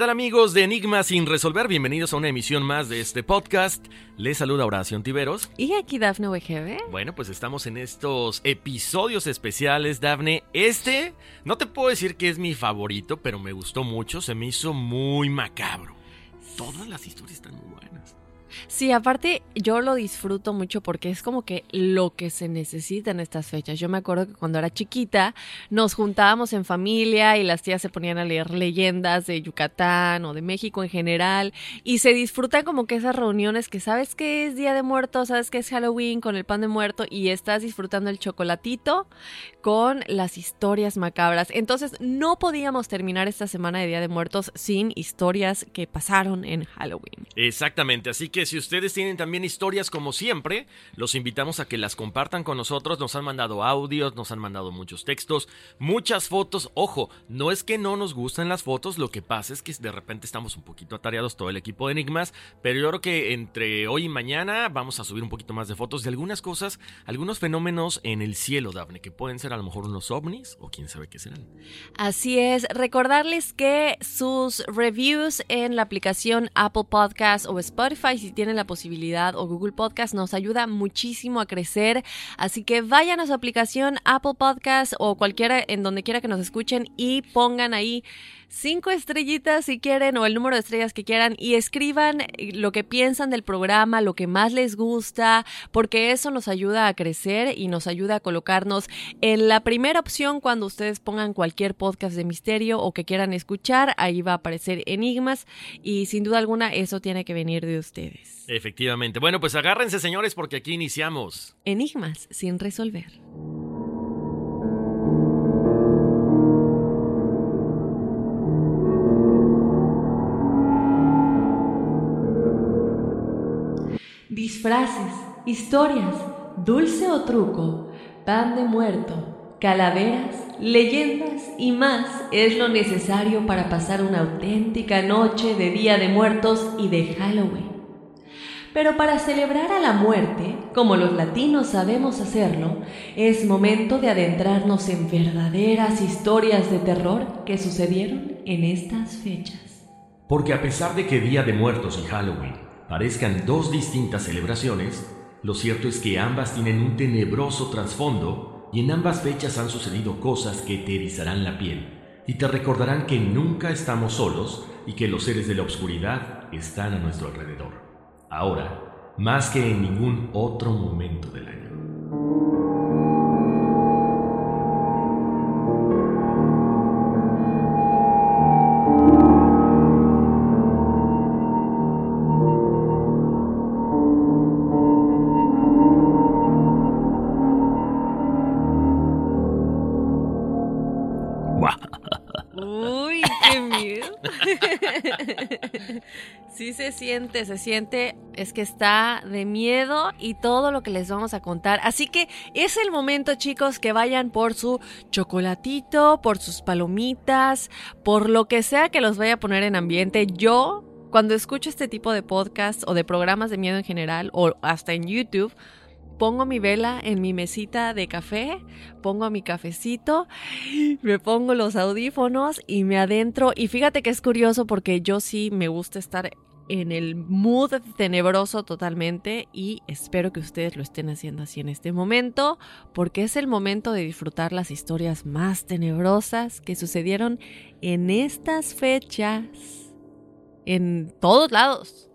Tal amigos de Enigma sin resolver? Bienvenidos a una emisión más de este podcast. Les saluda Horacio Tiveros. ¿Y aquí Dafne WGB? Bueno, pues estamos en estos episodios especiales, Dafne. Este, no te puedo decir que es mi favorito, pero me gustó mucho, se me hizo muy macabro. Todas las historias están muy. Sí, aparte yo lo disfruto mucho porque es como que lo que se necesita en estas fechas. Yo me acuerdo que cuando era chiquita nos juntábamos en familia y las tías se ponían a leer leyendas de Yucatán o de México en general y se disfrutan como que esas reuniones que sabes que es Día de Muertos, sabes que es Halloween con el pan de muerto y estás disfrutando el chocolatito con las historias macabras. Entonces no podíamos terminar esta semana de Día de Muertos sin historias que pasaron en Halloween. Exactamente, así que si ustedes tienen también historias como siempre, los invitamos a que las compartan con nosotros. Nos han mandado audios, nos han mandado muchos textos, muchas fotos. Ojo, no es que no nos gusten las fotos, lo que pasa es que de repente estamos un poquito atareados todo el equipo de Enigmas, pero yo creo que entre hoy y mañana vamos a subir un poquito más de fotos de algunas cosas, algunos fenómenos en el cielo, Dafne, que pueden ser a lo mejor unos ovnis o quién sabe qué serán. Así es, recordarles que sus reviews en la aplicación Apple Podcast o Spotify, si tienen la posibilidad, o Google Podcast, nos ayuda muchísimo a crecer. Así que vayan a su aplicación Apple Podcast o cualquiera en donde quiera que nos escuchen y pongan ahí cinco estrellitas si quieren o el número de estrellas que quieran y escriban lo que piensan del programa, lo que más les gusta, porque eso nos ayuda a crecer y nos ayuda a colocarnos en la primera opción cuando ustedes pongan cualquier podcast de misterio o que quieran escuchar, ahí va a aparecer enigmas y sin duda alguna eso tiene que venir de ustedes. Efectivamente. Bueno, pues agárrense señores porque aquí iniciamos. Enigmas sin resolver. Disfraces, historias, dulce o truco, pan de muerto, calaveras, leyendas y más es lo necesario para pasar una auténtica noche de Día de Muertos y de Halloween. Pero para celebrar a la muerte, como los latinos sabemos hacerlo, es momento de adentrarnos en verdaderas historias de terror que sucedieron en estas fechas. Porque a pesar de que Día de Muertos y Halloween parezcan dos distintas celebraciones, lo cierto es que ambas tienen un tenebroso trasfondo y en ambas fechas han sucedido cosas que te erizarán la piel y te recordarán que nunca estamos solos y que los seres de la oscuridad están a nuestro alrededor. Ahora, más que en ningún otro momento del año. Sí se siente, se siente, es que está de miedo y todo lo que les vamos a contar. Así que es el momento, chicos, que vayan por su chocolatito, por sus palomitas, por lo que sea que los vaya a poner en ambiente. Yo, cuando escucho este tipo de podcast o de programas de miedo en general, o hasta en YouTube, pongo mi vela en mi mesita de café, pongo mi cafecito, me pongo los audífonos y me adentro. Y fíjate que es curioso porque yo sí me gusta estar en el mood tenebroso totalmente y espero que ustedes lo estén haciendo así en este momento porque es el momento de disfrutar las historias más tenebrosas que sucedieron en estas fechas en todos lados.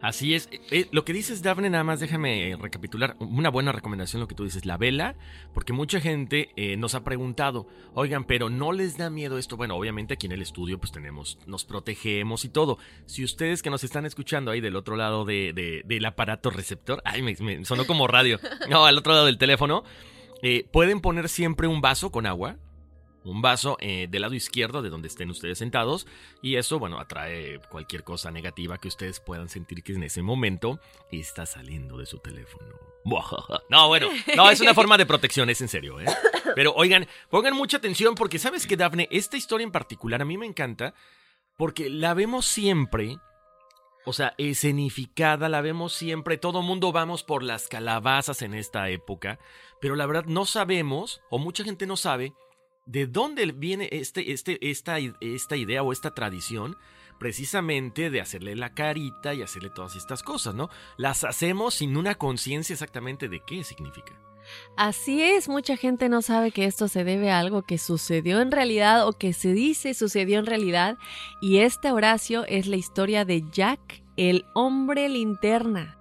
Así es. Eh, lo que dices, Daphne, nada más déjame recapitular. Una buena recomendación lo que tú dices, la vela, porque mucha gente eh, nos ha preguntado, oigan, pero ¿no les da miedo esto? Bueno, obviamente aquí en el estudio pues tenemos, nos protegemos y todo. Si ustedes que nos están escuchando ahí del otro lado de, del aparato receptor, ay, me, sonó como radio, no, al otro lado del teléfono, eh, pueden poner siempre un vaso con agua, un vaso eh, del lado izquierdo de donde estén ustedes sentados y eso, bueno, atrae cualquier cosa negativa que ustedes puedan sentir que en ese momento está saliendo de su teléfono. No, bueno, no, es una forma de protección, es en serio, ¿eh? Pero oigan, pongan mucha atención porque sabes que, Dafne, esta historia en particular a mí me encanta porque la vemos siempre, o sea, escenificada, la vemos siempre, todo mundo vamos por las calabazas en esta época, pero la verdad no sabemos, o mucha gente no sabe, ¿De dónde viene este, este, esta, esta idea o esta tradición? Precisamente de hacerle la carita y hacerle todas estas cosas, ¿no? Las hacemos sin una conciencia exactamente de qué significa. Así es, mucha gente no sabe que esto se debe a algo que sucedió en realidad o que se dice sucedió en realidad. Y este Horacio es la historia de Jack, el hombre linterna.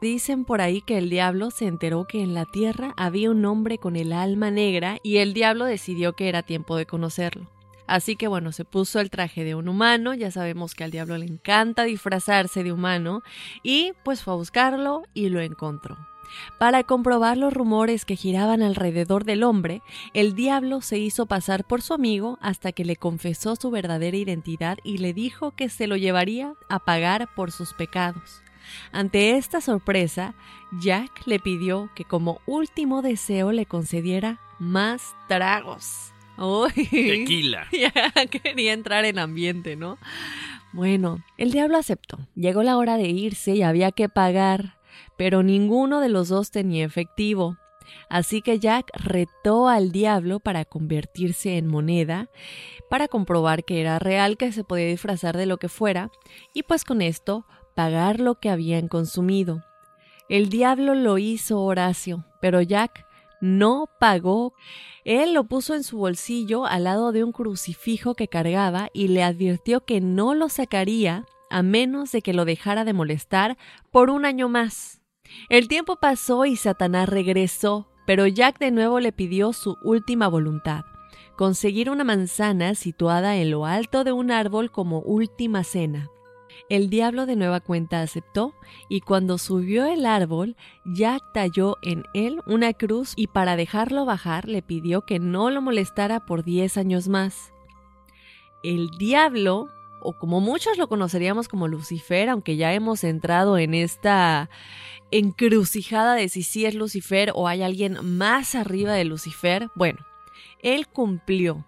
Dicen por ahí que el diablo se enteró que en la tierra había un hombre con el alma negra y el diablo decidió que era tiempo de conocerlo. Así que bueno, se puso el traje de un humano, ya sabemos que al diablo le encanta disfrazarse de humano, y pues fue a buscarlo y lo encontró. Para comprobar los rumores que giraban alrededor del hombre, el diablo se hizo pasar por su amigo hasta que le confesó su verdadera identidad y le dijo que se lo llevaría a pagar por sus pecados. Ante esta sorpresa, Jack le pidió que como último deseo le concediera más tragos. Tequila. Ya quería entrar en ambiente, ¿no? Bueno, el diablo aceptó. Llegó la hora de irse y había que pagar, pero ninguno de los dos tenía efectivo. Así que Jack retó al diablo para convertirse en moneda, para comprobar que era real, que se podía disfrazar de lo que fuera, y pues con esto pagar lo que habían consumido. El diablo lo hizo Horacio, pero Jack no pagó. Él lo puso en su bolsillo al lado de un crucifijo que cargaba y le advirtió que no lo sacaría a menos de que lo dejara de molestar por un año más. El tiempo pasó y Satanás regresó, pero Jack de nuevo le pidió su última voluntad, conseguir una manzana situada en lo alto de un árbol como última cena. El diablo de nueva cuenta aceptó, y cuando subió el árbol, Jack talló en él una cruz y para dejarlo bajar le pidió que no lo molestara por diez años más. El diablo, o como muchos lo conoceríamos como Lucifer, aunque ya hemos entrado en esta encrucijada de si sí es Lucifer o hay alguien más arriba de Lucifer, bueno, él cumplió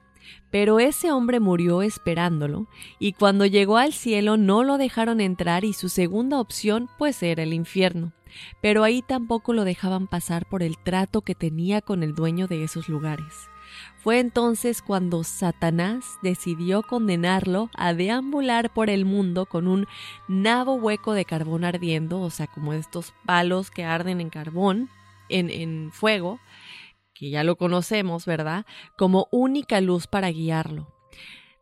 pero ese hombre murió esperándolo, y cuando llegó al cielo no lo dejaron entrar y su segunda opción pues era el infierno. Pero ahí tampoco lo dejaban pasar por el trato que tenía con el dueño de esos lugares. Fue entonces cuando Satanás decidió condenarlo a deambular por el mundo con un nabo hueco de carbón ardiendo, o sea, como estos palos que arden en carbón, en, en fuego, que ya lo conocemos, ¿verdad? Como única luz para guiarlo.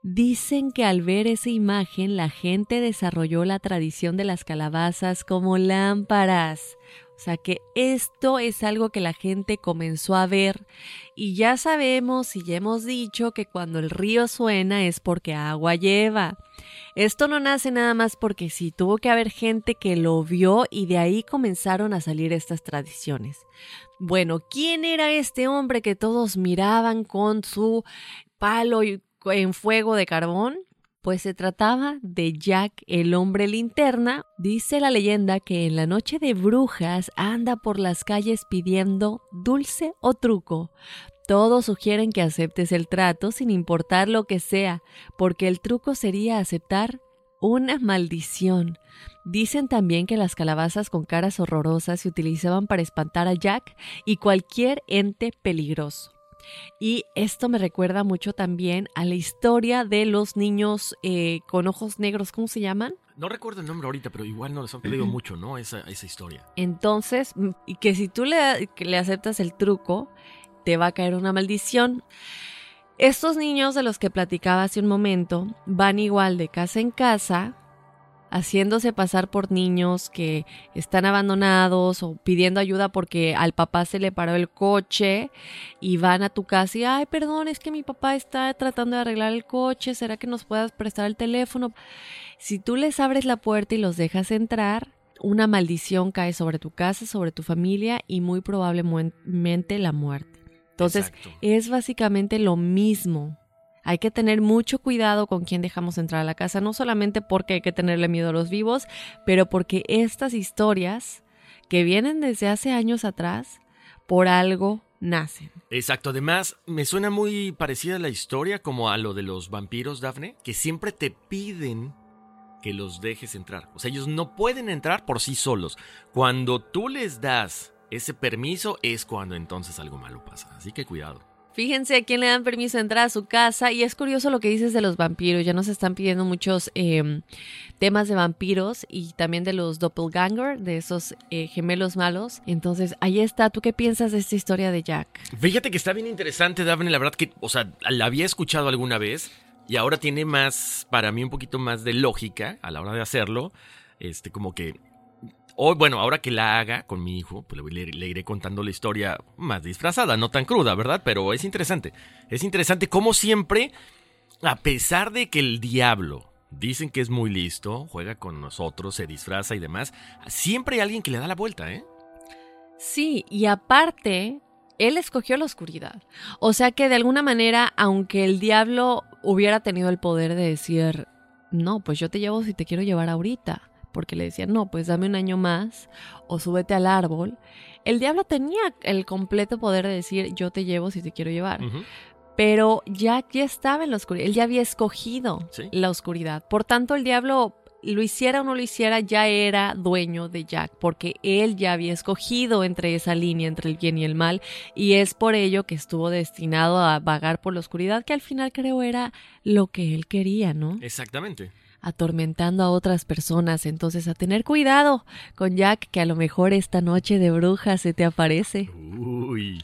Dicen que al ver esa imagen la gente desarrolló la tradición de las calabazas como lámparas. O sea que esto es algo que la gente comenzó a ver y ya sabemos y ya hemos dicho que cuando el río suena es porque agua lleva. Esto no nace nada más porque sí, tuvo que haber gente que lo vio y de ahí comenzaron a salir estas tradiciones. Bueno, ¿quién era este hombre que todos miraban con su palo en fuego de carbón? Pues se trataba de Jack el hombre linterna. Dice la leyenda que en la noche de brujas anda por las calles pidiendo dulce o truco. Todos sugieren que aceptes el trato sin importar lo que sea, porque el truco sería aceptar una maldición. Dicen también que las calabazas con caras horrorosas se utilizaban para espantar a Jack y cualquier ente peligroso. Y esto me recuerda mucho también a la historia de los niños eh, con ojos negros, ¿cómo se llaman? No recuerdo el nombre ahorita, pero igual no les han pedido mucho, ¿no? Esa, esa historia. Entonces, y que si tú le, le aceptas el truco, te va a caer una maldición. Estos niños de los que platicaba hace un momento van igual de casa en casa, haciéndose pasar por niños que están abandonados o pidiendo ayuda porque al papá se le paró el coche y van a tu casa y, ay, perdón, es que mi papá está tratando de arreglar el coche, ¿será que nos puedas prestar el teléfono? Si tú les abres la puerta y los dejas entrar, una maldición cae sobre tu casa, sobre tu familia y muy probablemente la muerte. Entonces, es básicamente lo mismo. Hay que tener mucho cuidado con quién dejamos entrar a la casa, no solamente porque hay que tenerle miedo a los vivos, pero porque estas historias que vienen desde hace años atrás, por algo nacen. Exacto, además me suena muy parecida la historia como a lo de los vampiros, Dafne, que siempre te piden que los dejes entrar. O sea, ellos no pueden entrar por sí solos. Cuando tú les das ese permiso es cuando entonces algo malo pasa. Así que cuidado. Fíjense a quién le dan permiso de entrar a su casa. Y es curioso lo que dices de los vampiros. Ya nos están pidiendo muchos em, temas de vampiros y también de los doppelganger, de esos eh, gemelos malos. Entonces, ahí está. ¿Tú qué piensas de esta historia de Jack? Fíjate que está bien interesante, Daphne. La verdad que, o sea, la había escuchado alguna vez y ahora tiene más, para mí, un poquito más de lógica a la hora de hacerlo. Este, como que o bueno, ahora que la haga con mi hijo, pues le, iré contando la historia más disfrazada, no tan cruda, ¿verdad? Pero es interesante. Es interesante como siempre, a pesar de que el diablo dicen que es muy listo, juega con nosotros, se disfraza y demás, siempre hay alguien que le da la vuelta, ¿eh? Sí, y aparte, él escogió la oscuridad. O sea que de alguna manera, aunque el diablo hubiera tenido el poder de decir, no, pues yo te llevo si te quiero llevar ahorita porque le decían, no, pues dame un año más o súbete al árbol. El diablo tenía el completo poder de decir, yo te llevo si te quiero llevar. Pero ya, ya estaba en la oscuridad, él ya había escogido la oscuridad. Por tanto, el diablo lo hiciera o no lo hiciera, ya era dueño de Jack, porque él ya había escogido entre esa línea, entre el bien y el mal, y es por ello que estuvo destinado a vagar por la oscuridad, que al final creo era lo que él quería, ¿no? Exactamente atormentando a otras personas. Entonces, a tener cuidado con Jack, que a lo mejor esta noche de bruja se te aparece. Uy.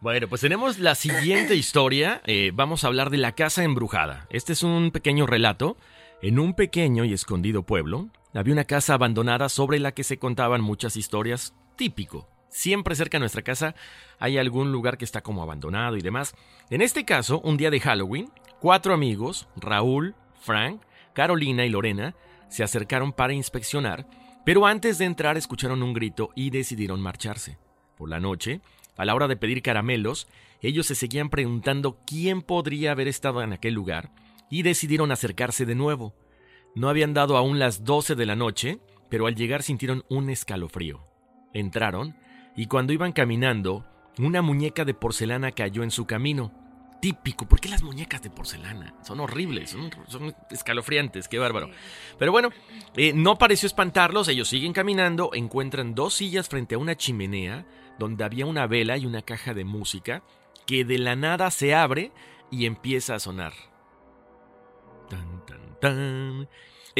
Bueno, pues tenemos la siguiente historia. Eh, vamos a hablar de la casa embrujada. Este es un pequeño relato en un pequeño y escondido pueblo, había una casa abandonada sobre la que se contaban muchas historias típico. Siempre cerca de nuestra casa hay algún lugar que está como abandonado y demás. En este caso, un día de Halloween, cuatro amigos, Raúl, Frank, Carolina y Lorena, se acercaron para inspeccionar, pero antes de entrar escucharon un grito y decidieron marcharse. Por la noche, a la hora de pedir caramelos, ellos se seguían preguntando quién podría haber estado en aquel lugar y decidieron acercarse de nuevo. No habían dado aún las 12 de la noche, pero al llegar sintieron un escalofrío. Entraron y cuando iban caminando, una muñeca de porcelana cayó en su camino. Típico, ¿por qué las muñecas de porcelana? Son horribles, son, escalofriantes, qué bárbaro. Pero bueno, eh, no pareció espantarlos, ellos siguen caminando, encuentran dos sillas frente a una chimenea donde había una vela y una caja de música que de la nada se abre y empieza a sonar. Tan, tan, tan.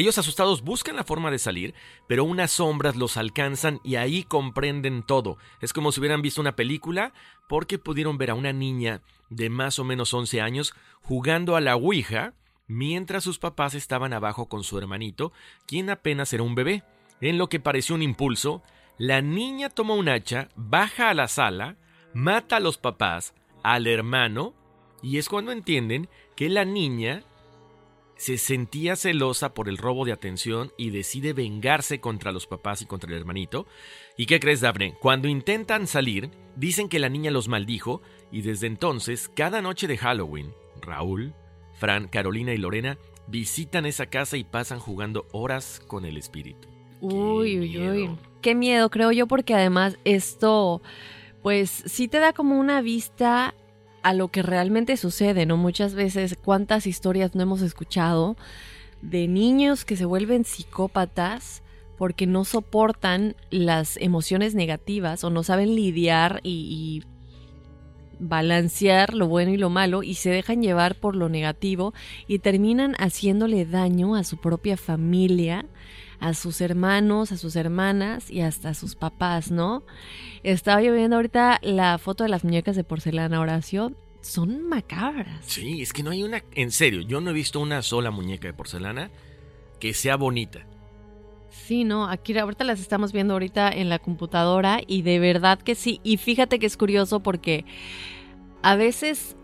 Ellos asustados buscan la forma de salir, pero unas sombras los alcanzan y ahí comprenden todo. Es como si hubieran visto una película porque pudieron ver a una niña de más o menos 11 años jugando a la Ouija mientras sus papás estaban abajo con su hermanito, quien apenas era un bebé. En lo que pareció un impulso, la niña toma un hacha, baja a la sala, mata a los papás, al hermano, y es cuando entienden que la niña se sentía celosa por el robo de atención y decide vengarse contra los papás y contra el hermanito. ¿Y qué crees, Daphne? Cuando intentan salir, dicen que la niña los maldijo y desde entonces, cada noche de Halloween, Raúl, Fran, Carolina y Lorena visitan esa casa y pasan jugando horas con el espíritu. Uy, uy, uy. Qué miedo, creo yo, porque además esto, pues sí te da como una vista a lo que realmente sucede, ¿no? Muchas veces, cuántas historias no hemos escuchado de niños que se vuelven psicópatas porque no soportan las emociones negativas o no saben lidiar y, y balancear lo bueno y lo malo y se dejan llevar por lo negativo y terminan haciéndole daño a su propia familia a sus hermanos, a sus hermanas y hasta a sus papás, ¿no? Estaba yo viendo ahorita la foto de las muñecas de porcelana, Horacio. Son macabras. Sí, es que no hay una. En serio, yo no he visto una sola muñeca de porcelana que sea bonita. Sí, no, aquí ahorita las estamos viendo ahorita en la computadora y de verdad que sí. Y fíjate que es curioso porque a veces,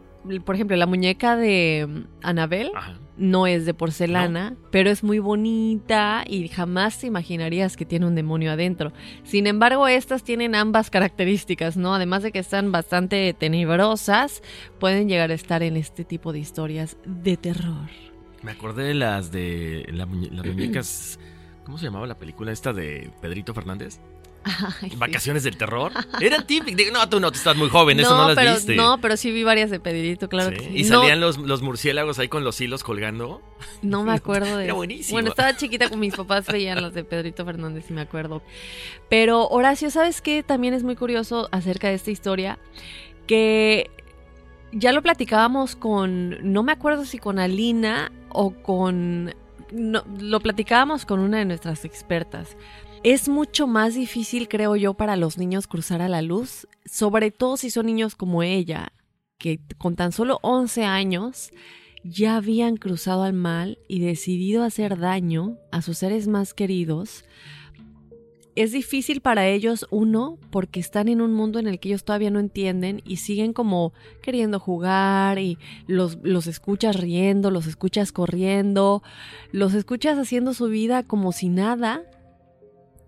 por ejemplo, la muñeca de mm, Anabel no es de porcelana, pero es muy bonita y jamás te imaginarías que tiene un demonio adentro. Sin embargo, estas tienen ambas características, ¿no? Además de que están bastante tenebrosas, pueden llegar a estar en este tipo de historias de terror. Me acordé de las de las muñecas. ¿Cómo se llamaba la película esta de Pedrito Fernández? Vacaciones del terror. Eran típicas. No, tú no, tú estás muy joven, eso no las viste. No, pero sí vi varias de Pedrito, claro que sí. Y salían los, los, murciélagos ahí con los hilos colgando. No me acuerdo de Era buenísimo. Bueno, estaba chiquita con mis papás, veían los de Pedrito Fernández y me acuerdo. Pero Horacio, ¿sabes qué? También es muy curioso acerca de esta historia. Que ya lo platicábamos con, no me acuerdo si con Alina o con... No, lo platicábamos con una de nuestras expertas es mucho más difícil, creo yo, para los niños cruzar a la luz, sobre todo si son niños como ella, que con tan solo 11 años ya habían cruzado al mal y decidido hacer daño a sus seres más queridos. Es difícil para ellos, uno, porque están en un mundo en el que ellos todavía no entienden y siguen como queriendo jugar y los, los escuchas riendo, los escuchas corriendo, los escuchas haciendo su vida como si nada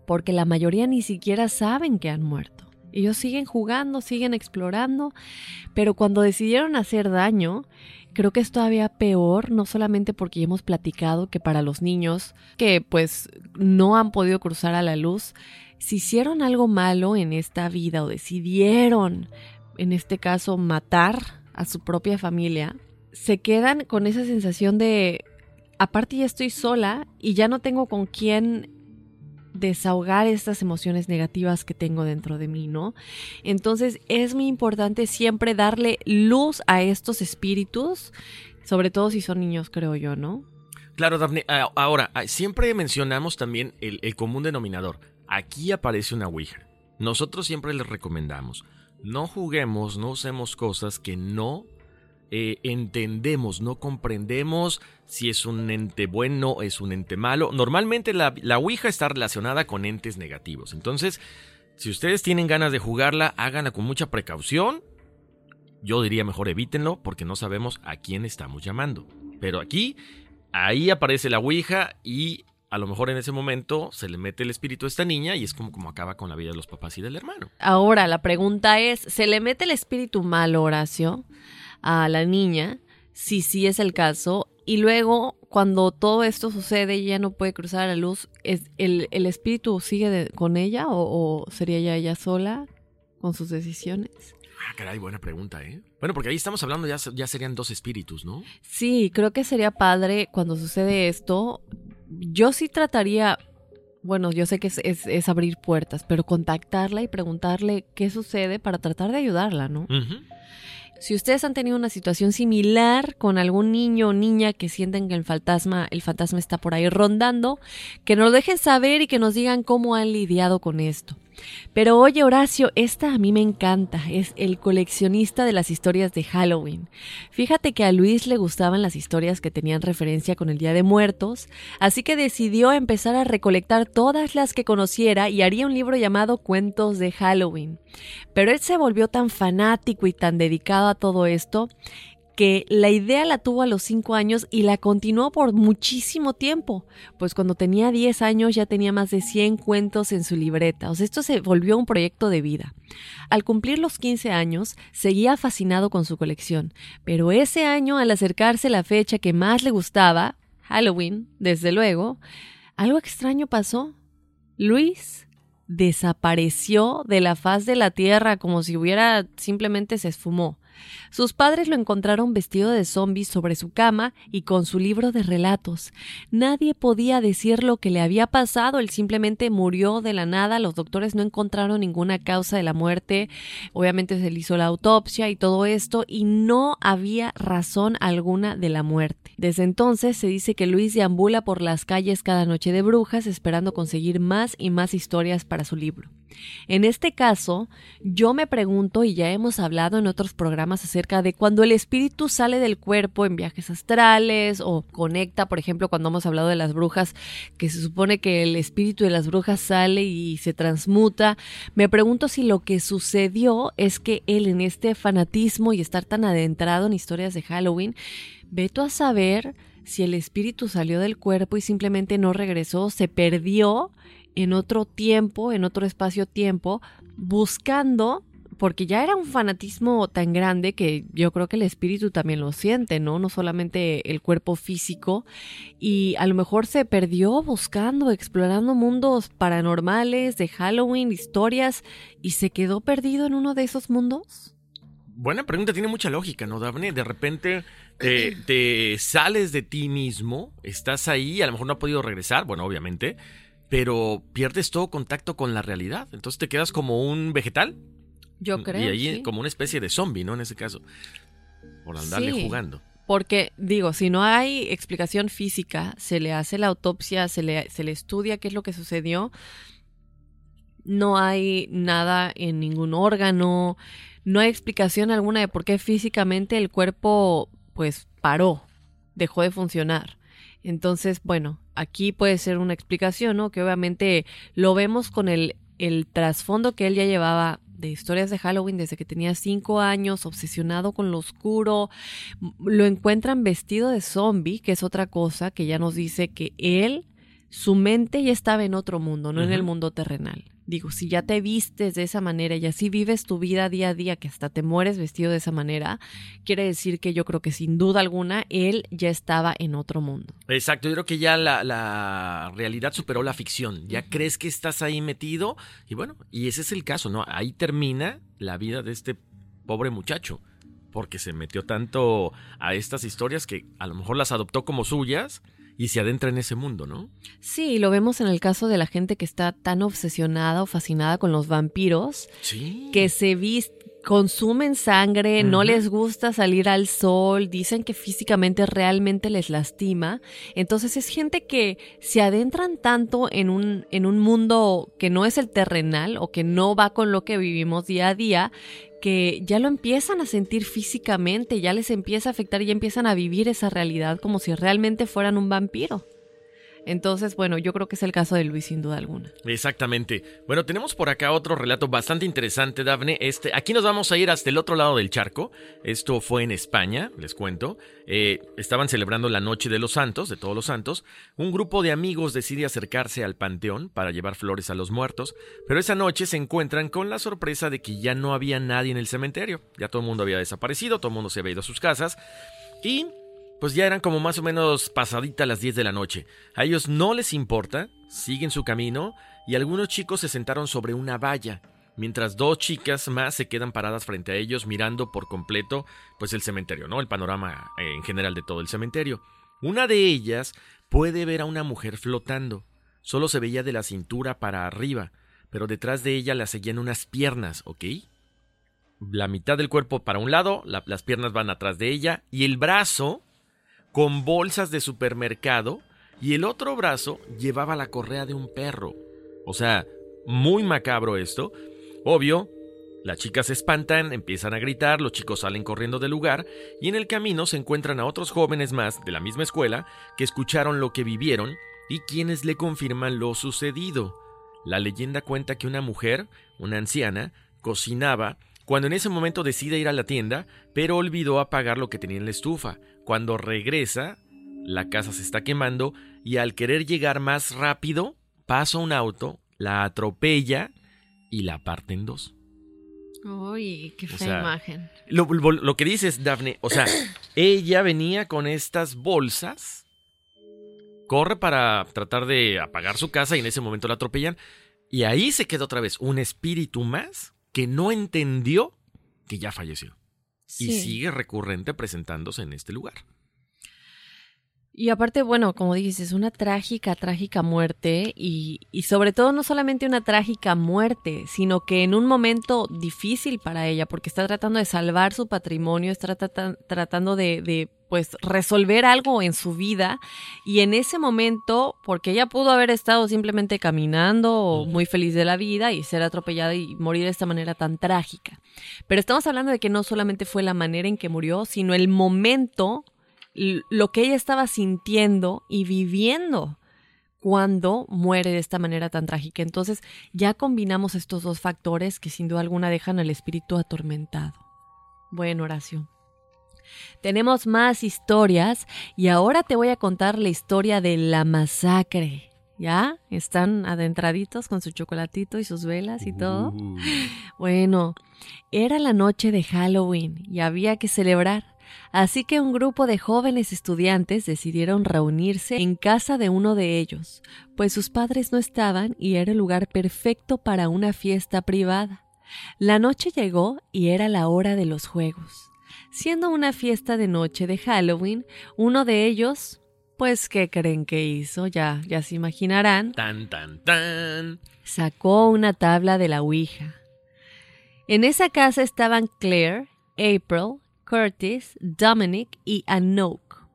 porque la mayoría ni siquiera saben que han muerto. Ellos siguen jugando, siguen explorando, pero cuando decidieron hacer daño, creo que es todavía peor, no solamente porque ya hemos platicado que para los niños que pues no han podido cruzar a la luz, si hicieron algo malo en esta vida o decidieron, en este caso, matar a su propia familia, se quedan con esa sensación de aparte ya estoy sola y ya no tengo con quién desahogar estas emociones negativas que tengo dentro de mí, ¿no? Entonces es muy importante siempre darle luz a estos espíritus, sobre todo si son niños, creo yo, ¿no? Claro, Daphne. Ahora, siempre mencionamos también el, común denominador. Aquí aparece una Ouija. Nosotros siempre les recomendamos, no juguemos, no usemos cosas que no eh, entendemos, no comprendemos si es un ente bueno, es un ente malo. Normalmente la, la Ouija está relacionada con entes negativos. Entonces, si ustedes tienen ganas de jugarla, háganla con mucha precaución. Yo diría mejor evítenlo porque no sabemos a quién estamos llamando. Pero aquí, ahí aparece la Ouija y a lo mejor en ese momento se le mete el espíritu a esta niña y es como, como acaba con la vida de los papás y del hermano. Ahora, la pregunta es, ¿se le mete el espíritu malo, Horacio, a la niña? Si sí es el caso. Y luego, cuando todo esto sucede y ella no puede cruzar la luz, ¿es, el, espíritu sigue con ella o, sería ya ella sola con sus decisiones? Ah, caray, buena pregunta, ¿eh? Bueno, porque ahí estamos hablando, ya, ya serían dos espíritus, ¿no? Sí, creo que sería padre cuando sucede esto yo sí trataría, bueno, yo sé que es, abrir puertas, pero contactarla y preguntarle qué sucede para tratar de ayudarla, ¿no? Si ustedes han tenido una situación similar con algún niño o niña que sienten que el fantasma, el fantasma está por ahí rondando, que nos lo dejen saber y que nos digan cómo han lidiado con esto. Pero oye Horacio, esta a mí me encanta, es el coleccionista de las historias de Halloween. Fíjate que a Luis le gustaban las historias que tenían referencia con el Día de Muertos, así que decidió empezar a recolectar todas las que conociera y haría un libro llamado Cuentos de Halloween. Pero él se volvió tan fanático y tan dedicado a todo esto que la idea la tuvo a los 5 años y la continuó por muchísimo tiempo, pues cuando tenía 10 años ya tenía más de 100 cuentos en su libreta, o sea, esto se volvió un proyecto de vida. Al cumplir los 15 años, seguía fascinado con su colección, pero ese año, al acercarse la fecha que más le gustaba, Halloween, desde luego, algo extraño pasó. Luis desapareció de la faz de la tierra como si hubiera simplemente se esfumó. Sus padres lo encontraron vestido de zombie sobre su cama y con su libro de relatos. Nadie podía decir lo que le había pasado, él simplemente murió de la nada, los doctores no encontraron ninguna causa de la muerte, obviamente se le hizo la autopsia y todo esto, y no había razón alguna de la muerte. Desde entonces se dice que Luis deambula por las calles cada noche de brujas esperando conseguir más y más historias para su libro. En este caso, yo me pregunto, y ya hemos hablado en otros programas acerca de cuando el espíritu sale del cuerpo en viajes astrales o conecta, por ejemplo, cuando hemos hablado de las brujas, que se supone que el espíritu de las brujas sale y se transmuta, me pregunto si lo que sucedió es que él en este fanatismo y estar tan adentrado en historias de Halloween, veto a saber si el espíritu salió del cuerpo y simplemente no regresó, se perdió en otro tiempo, en otro espacio-tiempo, buscando, porque ya era un fanatismo tan grande que yo creo que el espíritu también lo siente, ¿no? No solamente el cuerpo físico, y a lo mejor se perdió buscando, explorando mundos paranormales, de Halloween, historias, y se quedó perdido en uno de esos mundos. Buena pregunta, tiene mucha lógica, ¿no, Daphne? De repente te, te, sales de ti mismo, estás ahí, a lo mejor no ha podido regresar, bueno, obviamente, pero pierdes todo contacto con la realidad. Entonces te quedas como un vegetal. Yo creo. Y ahí como una especie de zombie, ¿no? En ese caso. Por andarle jugando. Porque, digo, si no hay explicación física, se le hace la autopsia, se le, se le estudia qué es lo que sucedió, no hay nada en ningún órgano, no hay explicación alguna de por qué físicamente el cuerpo, pues, paró, dejó de funcionar. Entonces, bueno, aquí puede ser una explicación, ¿no? Que obviamente lo vemos con el, el trasfondo que él ya llevaba de historias de Halloween desde que tenía cinco años, obsesionado con lo oscuro. Lo encuentran vestido de zombie, que es otra cosa que ya nos dice que él, su mente ya estaba en otro mundo, no en el mundo terrenal. Digo, si ya te vistes de esa manera y así vives tu vida día a día, que hasta te mueres vestido de esa manera, quiere decir que yo creo que sin duda alguna él ya estaba en otro mundo. Exacto, yo creo que ya la, realidad superó la ficción. Ya crees que estás ahí metido y bueno, y ese es el caso, ¿no? Ahí termina la vida de este pobre muchacho porque se metió tanto a estas historias que a lo mejor las adoptó como suyas y se adentra en ese mundo, ¿no? Sí, lo vemos en el caso de la gente que está tan obsesionada o fascinada con los vampiros, sí. que se viste consumen sangre, no les gusta salir al sol, dicen que físicamente realmente les lastima. Entonces es gente que se adentran tanto en un, en un mundo que no es el terrenal o que no va con lo que vivimos día a día, que ya lo empiezan a sentir físicamente, ya les empieza a afectar y ya empiezan a vivir esa realidad como si realmente fueran un vampiro. Entonces, bueno, yo creo que es el caso de Luis sin duda alguna. Exactamente. Bueno, tenemos por acá otro relato bastante interesante, Dafne. Este, aquí nos vamos a ir hasta el otro lado del charco. Esto fue en España, les cuento. Eh, estaban celebrando la Noche de los Santos, de todos los santos. Un grupo de amigos decide acercarse al panteón para llevar flores a los muertos, pero esa noche se encuentran con la sorpresa de que ya no había nadie en el cementerio. Ya todo el mundo había desaparecido, todo el mundo se había ido a sus casas. Y pues ya eran como más o menos pasadita las 10 de la noche. A ellos no les importa, siguen su camino y algunos chicos se sentaron sobre una valla, mientras dos chicas más se quedan paradas frente a ellos mirando por completo pues el cementerio, ¿no? El panorama eh, en general de todo el cementerio. Una de ellas puede ver a una mujer flotando. Solo se veía de la cintura para arriba, pero detrás de ella la seguían unas piernas, ¿ok? La mitad del cuerpo para un lado, las piernas van atrás de ella y el brazo con bolsas de supermercado y el otro brazo llevaba la correa de un perro. O sea, muy macabro esto. Obvio, las chicas se espantan, empiezan a gritar, los chicos salen corriendo del lugar y en el camino se encuentran a otros jóvenes más de la misma escuela que escucharon lo que vivieron y quienes le confirman lo sucedido. La leyenda cuenta que una mujer, una anciana, cocinaba cuando en ese momento decide ir a la tienda, pero olvidó apagar lo que tenía en la estufa. Cuando regresa, la casa se está quemando y al querer llegar más rápido, pasa un auto, la atropella y la parte en dos. Uy, qué fea imagen. Lo, lo, que dices, Daphne, o sea, ella venía con estas bolsas, corre para tratar de apagar su casa y en ese momento la atropellan. Y ahí se queda otra vez un espíritu más que no entendió que ya falleció. Y sigue recurrente presentándose en este lugar. Y aparte, bueno, como dices, una trágica, trágica muerte y, y, sobre todo no solamente una trágica muerte, sino que en un momento difícil para ella, porque está tratando de salvar su patrimonio, está tratando de, de pues resolver algo en su vida y en ese momento, porque ella pudo haber estado simplemente caminando muy feliz de la vida y ser atropellada y morir de esta manera tan trágica. Pero estamos hablando de que no solamente fue la manera en que murió, sino el momento, lo que ella estaba sintiendo y viviendo cuando muere de esta manera tan trágica. Entonces ya combinamos estos dos factores que sin duda alguna dejan al espíritu atormentado. Bueno, Horacio. Tenemos más historias y ahora te voy a contar la historia de la masacre. ¿Ya? ¿Están adentraditos con su chocolatito y sus velas y todo? Uh. Bueno, era la noche de Halloween y había que celebrar. Así que un grupo de jóvenes estudiantes decidieron reunirse en casa de uno de ellos, pues sus padres no estaban y era el lugar perfecto para una fiesta privada. La noche llegó y era la hora de los juegos. Siendo una fiesta de noche de Halloween, uno de ellos, pues, ¿qué creen que hizo? Ya, ya se imaginarán. Tan, tan, tan. Sacó una tabla de la Ouija. En esa casa estaban Claire, April, Curtis, Dominic y Anouk,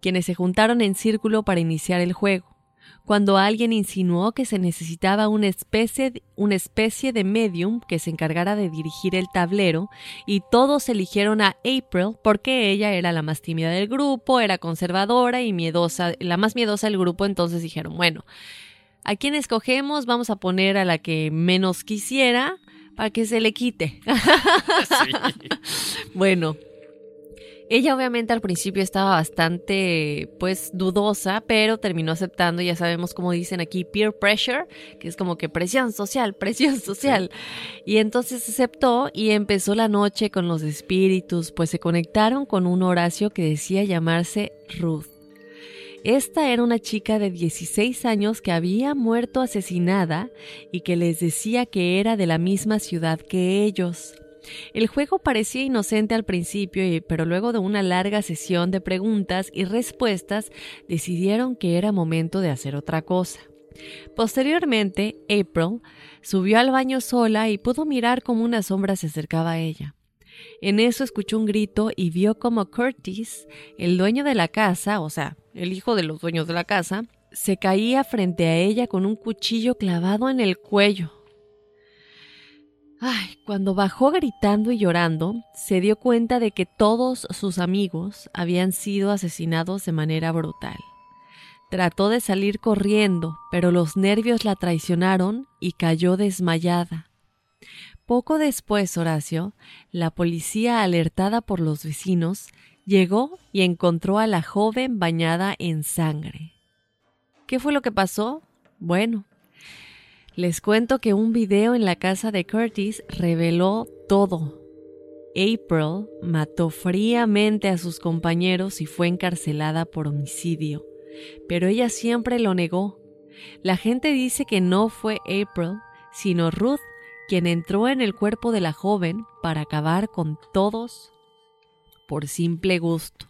quienes se juntaron en círculo para iniciar el juego cuando alguien insinuó que se necesitaba una especie, una especie de medium que se encargara de dirigir el tablero y todos eligieron a April porque ella era la más tímida del grupo, era conservadora y miedosa, la más miedosa del grupo, entonces dijeron, bueno, ¿a quién escogemos? Vamos a poner a la que menos quisiera para que se le quite. bueno, ella obviamente al principio estaba bastante pues dudosa, pero terminó aceptando, ya sabemos cómo dicen aquí, peer pressure, que es como que presión social, presión social. Y entonces aceptó y empezó la noche con los espíritus, pues se conectaron con un Horacio que decía llamarse Ruth. Esta era una chica de 16 años que había muerto asesinada y que les decía que era de la misma ciudad que ellos. El juego parecía inocente al principio, pero luego de una larga sesión de preguntas y respuestas decidieron que era momento de hacer otra cosa. Posteriormente, April subió al baño sola y pudo mirar cómo una sombra se acercaba a ella. En eso escuchó un grito y vio como Curtis, el dueño de la casa, o sea, el hijo de los dueños de la casa, se caía frente a ella con un cuchillo clavado en el cuello. Ay, cuando bajó gritando y llorando, se dio cuenta de que todos sus amigos habían sido asesinados de manera brutal. Trató de salir corriendo, pero los nervios la traicionaron y cayó desmayada. Poco después, Horacio, la policía, alertada por los vecinos, llegó y encontró a la joven bañada en sangre. ¿Qué fue lo que pasó? Bueno, les cuento que un video en la casa de Curtis reveló todo. April mató fríamente a sus compañeros y fue encarcelada por homicidio, pero ella siempre lo negó. La gente dice que no fue April, sino Ruth quien entró en el cuerpo de la joven para acabar con todos por simple gusto.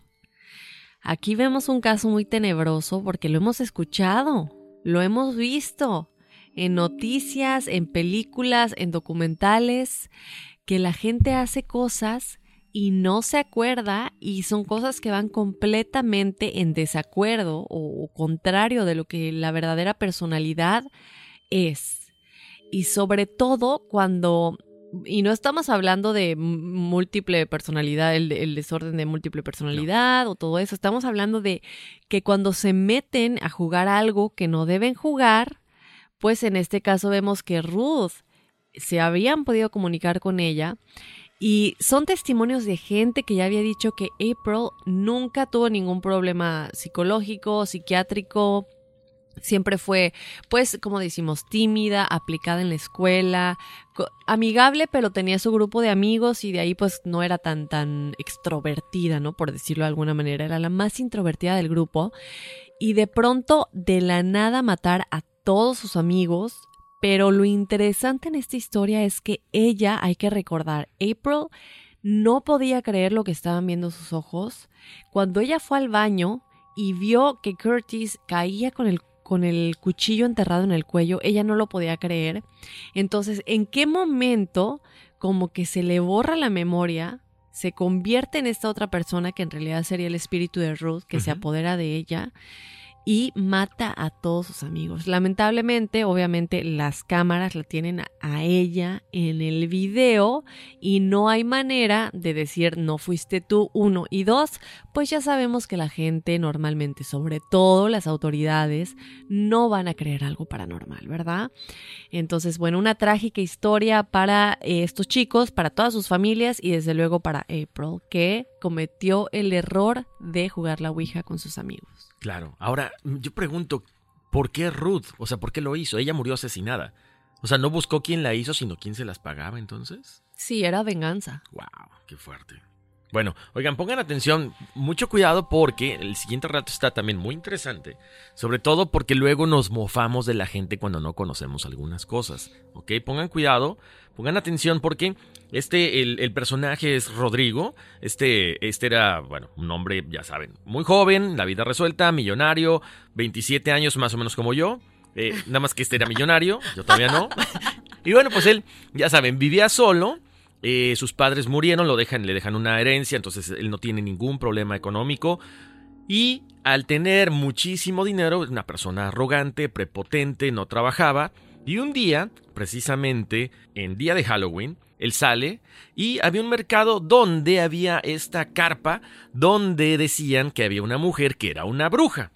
Aquí vemos un caso muy tenebroso porque lo hemos escuchado, lo hemos visto en noticias, en películas, en documentales, que la gente hace cosas y no se acuerda y son cosas que van completamente en desacuerdo o, contrario de lo que la verdadera personalidad es. Y sobre todo cuando y no estamos hablando de múltiple personalidad, el, el, desorden de múltiple personalidad o todo eso. Estamos hablando de que cuando se meten a jugar algo que no deben jugar, pues en este caso vemos que Ruth se habían podido comunicar con ella y son testimonios de gente que ya había dicho que April nunca tuvo ningún problema psicológico, psiquiátrico, siempre fue, pues, como decimos, tímida, aplicada en la escuela, amigable, pero tenía su grupo de amigos y de ahí pues no era tan, tan extrovertida, ¿no? Por decirlo de alguna manera, era la más introvertida del grupo. Y de pronto, de la nada, matar a todos sus amigos, pero lo interesante en esta historia es que ella, hay que recordar, April no podía creer lo que estaban viendo sus ojos. Cuando ella fue al baño y vio que Curtis caía con el, con el cuchillo enterrado en el cuello, ella no lo podía creer. Entonces, ¿en qué momento como que se le borra la memoria? se convierte en esta otra persona que en realidad sería el espíritu de Ruth, que se apodera de ella y mata a todos sus amigos. Lamentablemente, obviamente, las cámaras la tienen a ella en el video y no hay manera de decir no fuiste tú, uno y dos, pues ya sabemos que la gente normalmente, sobre todo las autoridades, no van a creer algo paranormal, ¿verdad? Entonces, bueno, una trágica historia para eh, estos chicos, para todas sus familias y desde luego para April, que cometió el error de jugar la Ouija con sus amigos. Claro. Ahora, yo pregunto, ¿por qué Ruth? O sea, ¿por qué lo hizo? Ella murió asesinada. O sea, no buscó quién la hizo, sino quién se las pagaba entonces. Sí, era venganza. Wow, qué fuerte. Bueno, oigan, pongan atención, mucho cuidado porque el siguiente rato está también muy interesante, sobre todo porque luego nos mofamos de la gente cuando no conocemos algunas cosas, ¿ok? Pongan cuidado, pongan atención porque este, el, personaje es Rodrigo, este, este era, bueno, un hombre, ya saben, muy joven, la vida resuelta, millonario, 27 años más o menos como yo, eh, nada más que este era millonario, yo todavía no. Y bueno, pues él, ya saben, vivía solo eh, sus padres murieron, lo dejan, le dejan una herencia, entonces él no tiene ningún problema económico. Y al tener muchísimo dinero, una persona arrogante, prepotente, no trabajaba. Y un día, precisamente en día de Halloween, él sale y había un mercado donde había esta carpa donde decían que había una mujer que era una bruja.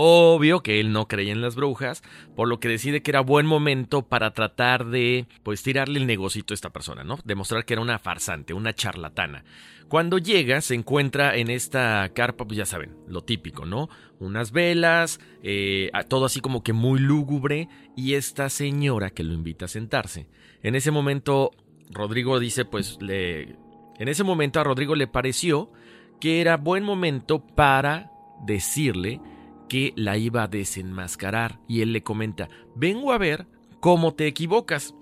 Obvio que él no creía en las brujas, por lo que decide que era buen momento para tratar de, pues, tirarle el negocito a esta persona, ¿no? Demostrar que era una farsante, una charlatana. Cuando llega, se encuentra en esta carpa, pues ya saben, lo típico, ¿no? Unas velas, eh, todo así como que muy lúgubre, y esta señora que lo invita a sentarse. En ese momento, Rodrigo dice, pues, le... En ese momento a Rodrigo le pareció que era buen momento para decirle que la iba a desenmascarar y él le comenta, vengo a ver cómo te equivocas.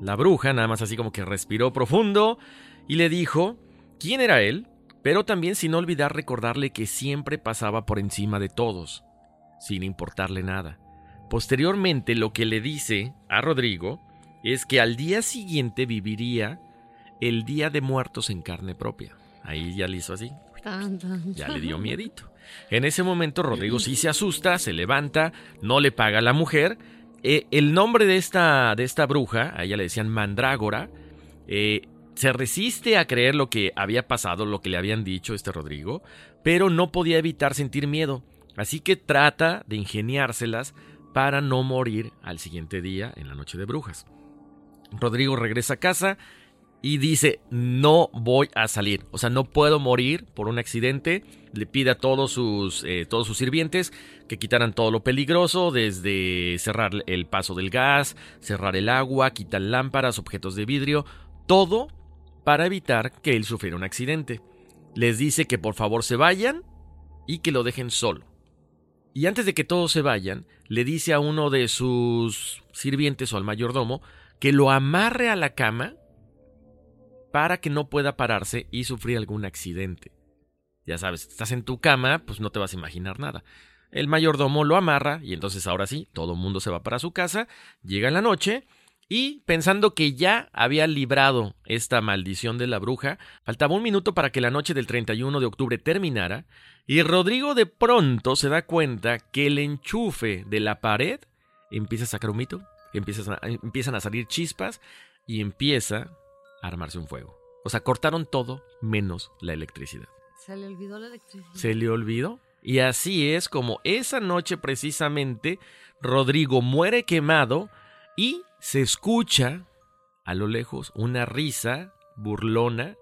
La bruja nada más así como que respiró profundo y le dijo quién era él, pero también sin olvidar recordarle que siempre pasaba por encima de todos, sin importarle nada. Posteriormente lo que le dice a Rodrigo es que al día siguiente viviría el Día de Muertos en carne propia. Ahí ya le hizo así. Ya le dio miedito. En ese momento Rodrigo sí se asusta, se levanta, no le paga a la mujer. Eh, el nombre de esta, de esta bruja, a ella le decían Mandrágora, eh, se resiste a creer lo que había pasado, lo que le habían dicho este Rodrigo, pero no podía evitar sentir miedo. Así que trata de ingeniárselas para no morir al siguiente día en la noche de brujas. Rodrigo regresa a casa y dice, no voy a salir, o sea, no puedo morir por un accidente. Le pide a todos sus, eh, todos sus sirvientes que quitaran todo lo peligroso, desde cerrar el paso del gas, cerrar el agua, quitar lámparas, objetos de vidrio, todo para evitar que él sufriera un accidente. Les dice que por favor se vayan y que lo dejen solo. Y antes de que todos se vayan, le dice a uno de sus sirvientes o al mayordomo que lo amarre a la cama para que no pueda pararse y sufrir algún accidente. Ya sabes, estás en tu cama, pues no te vas a imaginar nada. El mayordomo lo amarra y entonces ahora sí, todo el mundo se va para su casa, llega la noche y pensando que ya había librado esta maldición de la bruja, faltaba un minuto para que la noche del 31 de octubre terminara y Rodrigo de pronto se da cuenta que el enchufe de la pared empieza a sacar un mito, empiezan a, empiezan a salir chispas y empieza armarse un fuego. O sea, cortaron todo menos la electricidad. Se le olvidó la electricidad. Se le olvidó. Y así es como esa noche precisamente Rodrigo muere quemado y se escucha a lo lejos una risa burlona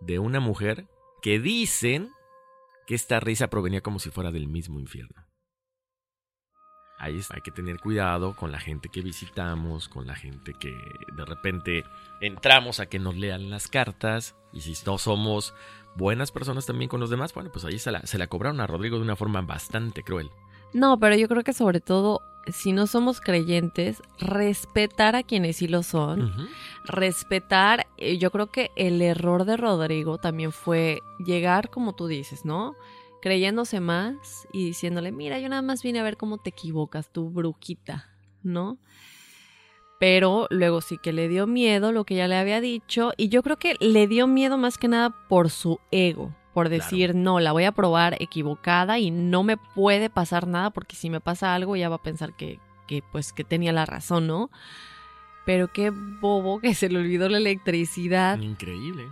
de una mujer que dicen que esta risa provenía como si fuera del mismo infierno. Ahí hay que tener cuidado con la gente que visitamos, con la gente que de repente entramos a que nos lean las cartas y si no somos buenas personas también con los demás, bueno, pues ahí se la, se la cobraron a Rodrigo de una forma bastante cruel. No, pero yo creo que sobre todo, si no somos creyentes, respetar a quienes sí lo son, respetar, eh, yo creo que el error de Rodrigo también fue llegar, como tú dices, ¿no? Creyéndose más y diciéndole, mira, yo nada más vine a ver cómo te equivocas, tu brujita, ¿no? Pero luego sí que le dio miedo lo que ya le había dicho y yo creo que le dio miedo más que nada por su ego, por decir, no, la voy a probar equivocada y no me puede pasar nada porque si me pasa algo ya va a pensar que, que pues que tenía la razón, ¿no? Pero qué bobo que se le olvidó la electricidad. Increíble.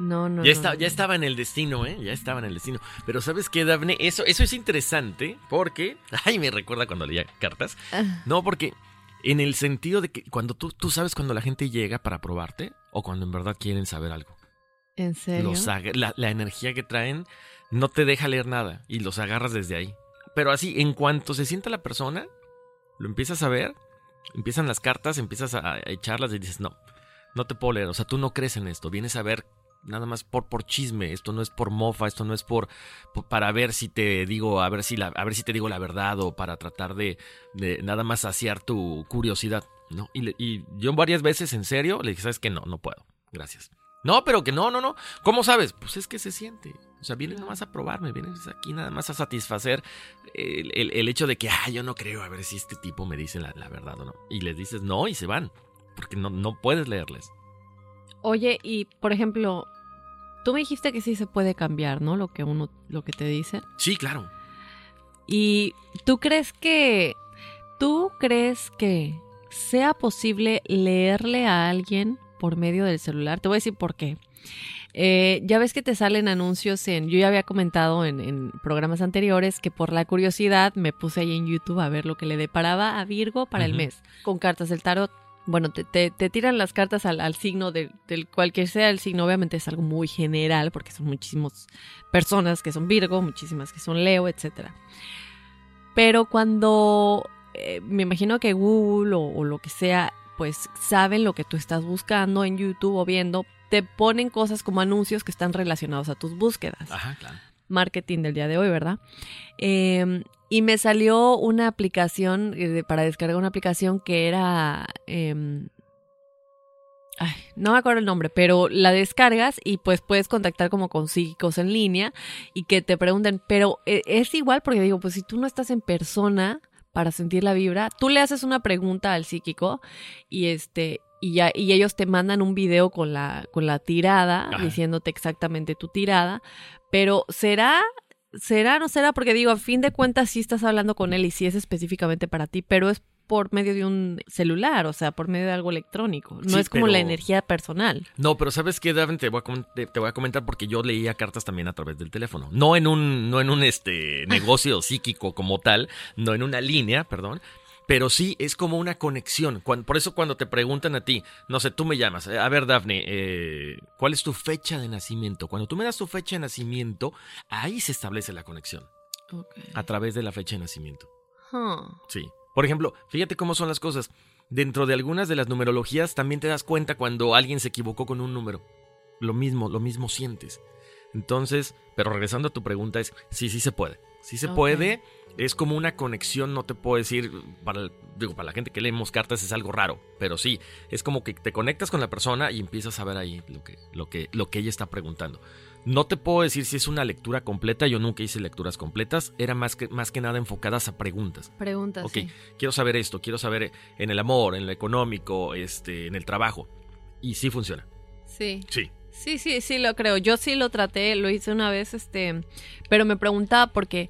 No, no, ya, no, ya estaba en el destino, ¿eh? Ya estaba en el destino. Pero ¿sabes qué, Daphne? Eso, eso es interesante porque... Ay, me recuerda cuando leía cartas. Ah. No, porque en el sentido de que cuando tú, tú sabes cuando la gente llega para probarte o cuando en verdad quieren saber algo. ¿En serio? Los la, la energía que traen no te deja leer nada y los agarras desde ahí. Pero así, en cuanto se sienta la persona, lo empiezas a ver, empiezan las cartas, empiezas a echarlas y dices, no, no te puedo leer. O sea, tú no crees en esto, vienes a ver nada más por, por chisme, esto no es por mofa, esto no es por, para ver si te digo, a ver si la, a ver si te digo la verdad o para tratar de, nada más saciar tu curiosidad, ¿no? Y, yo varias veces en serio le dije, ¿sabes que No, no puedo, gracias. No, pero que no, no, no. ¿Cómo sabes? Pues es que se siente. O sea, vienes más a probarme, vienes aquí nada más a satisfacer el, el, el, hecho de que, ah, yo no creo, a ver si este tipo me dice la, la verdad o no. Y les dices no y se van, porque no, no puedes leerles. Oye, y por ejemplo, tú me dijiste que sí se puede cambiar, ¿no? Lo que uno, lo que te dice. Sí, claro. Y tú crees que, tú crees que sea posible leerle a alguien por medio del celular. Te voy a decir por qué. Eh, ya ves que te salen anuncios en, yo ya había comentado en, en, programas anteriores que por la curiosidad me puse ahí en YouTube a ver lo que le deparaba a Virgo para uh -huh. el mes, con cartas del tarot bueno, te, te, te, tiran las cartas al, al signo de, del cualquier sea el signo, obviamente es algo muy general porque son muchísimas personas que son Virgo, muchísimas que son Leo, etc. Pero cuando eh, me imagino que Google o, o, lo que sea, pues saben lo que tú estás buscando en YouTube o viendo, te ponen cosas como anuncios que están relacionados a tus búsquedas. Ajá, claro. Marketing del día de hoy, ¿verdad? Eh, y me salió una aplicación, eh, para descargar una aplicación que era, eh, Ay, no me acuerdo el nombre, pero la descargas y pues puedes contactar como con psíquicos en línea y que te pregunten, pero eh, es igual porque digo, pues si tú no estás en persona para sentir la vibra, tú le haces una pregunta al psíquico y este y ya y ellos te mandan un video con la con la tirada Ajá. diciéndote exactamente tu tirada, pero será será no será porque digo, a fin de cuentas sí estás hablando con él y sí es específicamente para ti, pero es por medio de un celular, o sea, por medio de algo electrónico. No Sí, es como pero- la energía personal. No, pero ¿sabes qué, Daphne? Te voy, a te voy a comentar porque yo leía cartas también a través del teléfono. No en un, no en un este, negocio psíquico como tal, no en una línea, perdón. Pero sí es como una conexión. Por eso cuando te preguntan a ti, no sé, tú me llamas, eh, a ver, Daphne, eh, ¿cuál es tu fecha de nacimiento? Cuando tú me das tu fecha de nacimiento, ahí se establece la conexión. A través de la fecha de nacimiento. Huh. Sí. Por ejemplo, fíjate cómo son las cosas. Dentro de algunas de las numerologías también te das cuenta cuando alguien se equivocó con un número. Lo mismo, lo mismo sientes. Entonces, pero regresando a tu pregunta es, sí, sí se puede. Sí se puede. Es como una conexión, no te puedo decir, para, el- digo, para la gente que leemos cartas es algo raro, pero sí, es como que te conectas con la persona y empiezas a ver ahí lo que, lo que, lo que ella está preguntando. No te puedo decir si es una lectura completa, yo nunca hice lecturas completas, era más que, más que nada enfocadas a preguntas. Preguntas. Ok, sí. quiero saber esto, quiero saber en el amor, en lo económico, este, en el trabajo. Y sí funciona. Sí. Sí. Sí, sí, sí lo creo. Yo sí lo traté, lo hice una vez, este, pero me preguntaba porque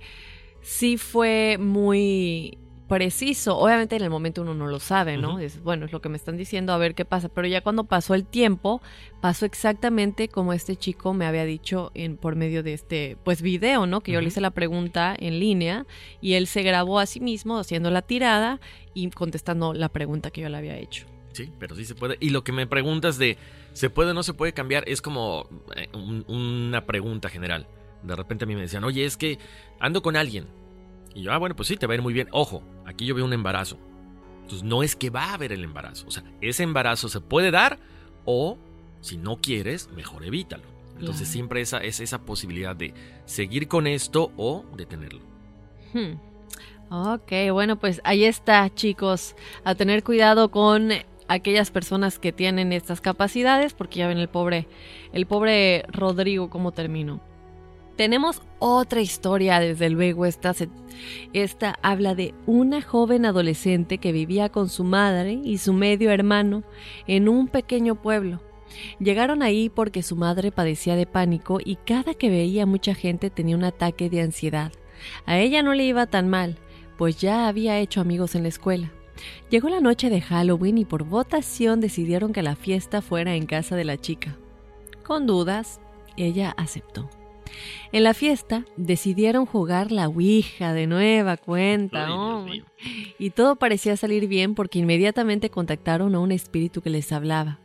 sí fue muy preciso. Obviamente en el momento uno no lo sabe, ¿no? Es, bueno, es lo que me están diciendo, a ver qué pasa. Pero ya cuando pasó el tiempo, pasó exactamente como este chico me había dicho en, por medio de este, pues, video, ¿no? Que yo le hice la pregunta en línea y él se grabó a sí mismo haciendo la tirada y contestando la pregunta que yo le había hecho. Sí, pero sí se puede. Y lo que me preguntas de ¿se puede o no se puede cambiar? Es como eh, un- una pregunta general. De repente a mí me decían, oye, es que ando con alguien. Y yo, ah, bueno, pues sí, te va a ir muy bien. Ojo, aquí yo veo un embarazo. Entonces no es que va a haber el embarazo. O sea, ese embarazo se puede dar o si no quieres, mejor evítalo. Entonces siempre esa, es esa posibilidad de seguir con esto o detenerlo. Hmm. Ok, bueno, pues ahí está, chicos. A tener cuidado con aquellas personas que tienen estas capacidades, porque ya ven el pobre, el pobre Rodrigo cómo terminó. Tenemos otra historia, desde luego, esta, se- esta habla de una joven adolescente que vivía con su madre y su medio hermano en un pequeño pueblo. Llegaron ahí porque su madre padecía de pánico y cada que veía mucha gente tenía un ataque de ansiedad. A ella no le iba tan mal, pues ya había hecho amigos en la escuela. Llegó la noche de Halloween y por votación decidieron que la fiesta fuera en casa de la chica. Con dudas, ella aceptó. En la fiesta decidieron jugar la Ouija de nueva cuenta. Oh, y todo parecía salir bien porque inmediatamente contactaron a un espíritu que les hablaba.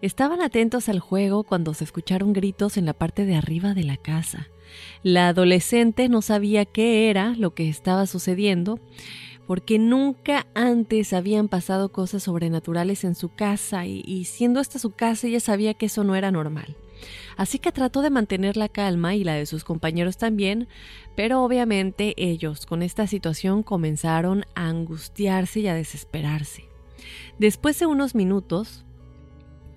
Estaban atentos al juego cuando se escucharon gritos en la parte de arriba de la casa. La adolescente no sabía qué era lo que estaba sucediendo porque nunca antes habían pasado cosas sobrenaturales en su casa y, siendo esta su casa ella sabía que eso no era normal. Así que trató de mantener la calma y la de sus compañeros también, pero obviamente ellos con esta situación comenzaron a angustiarse y a desesperarse. Después de unos minutos,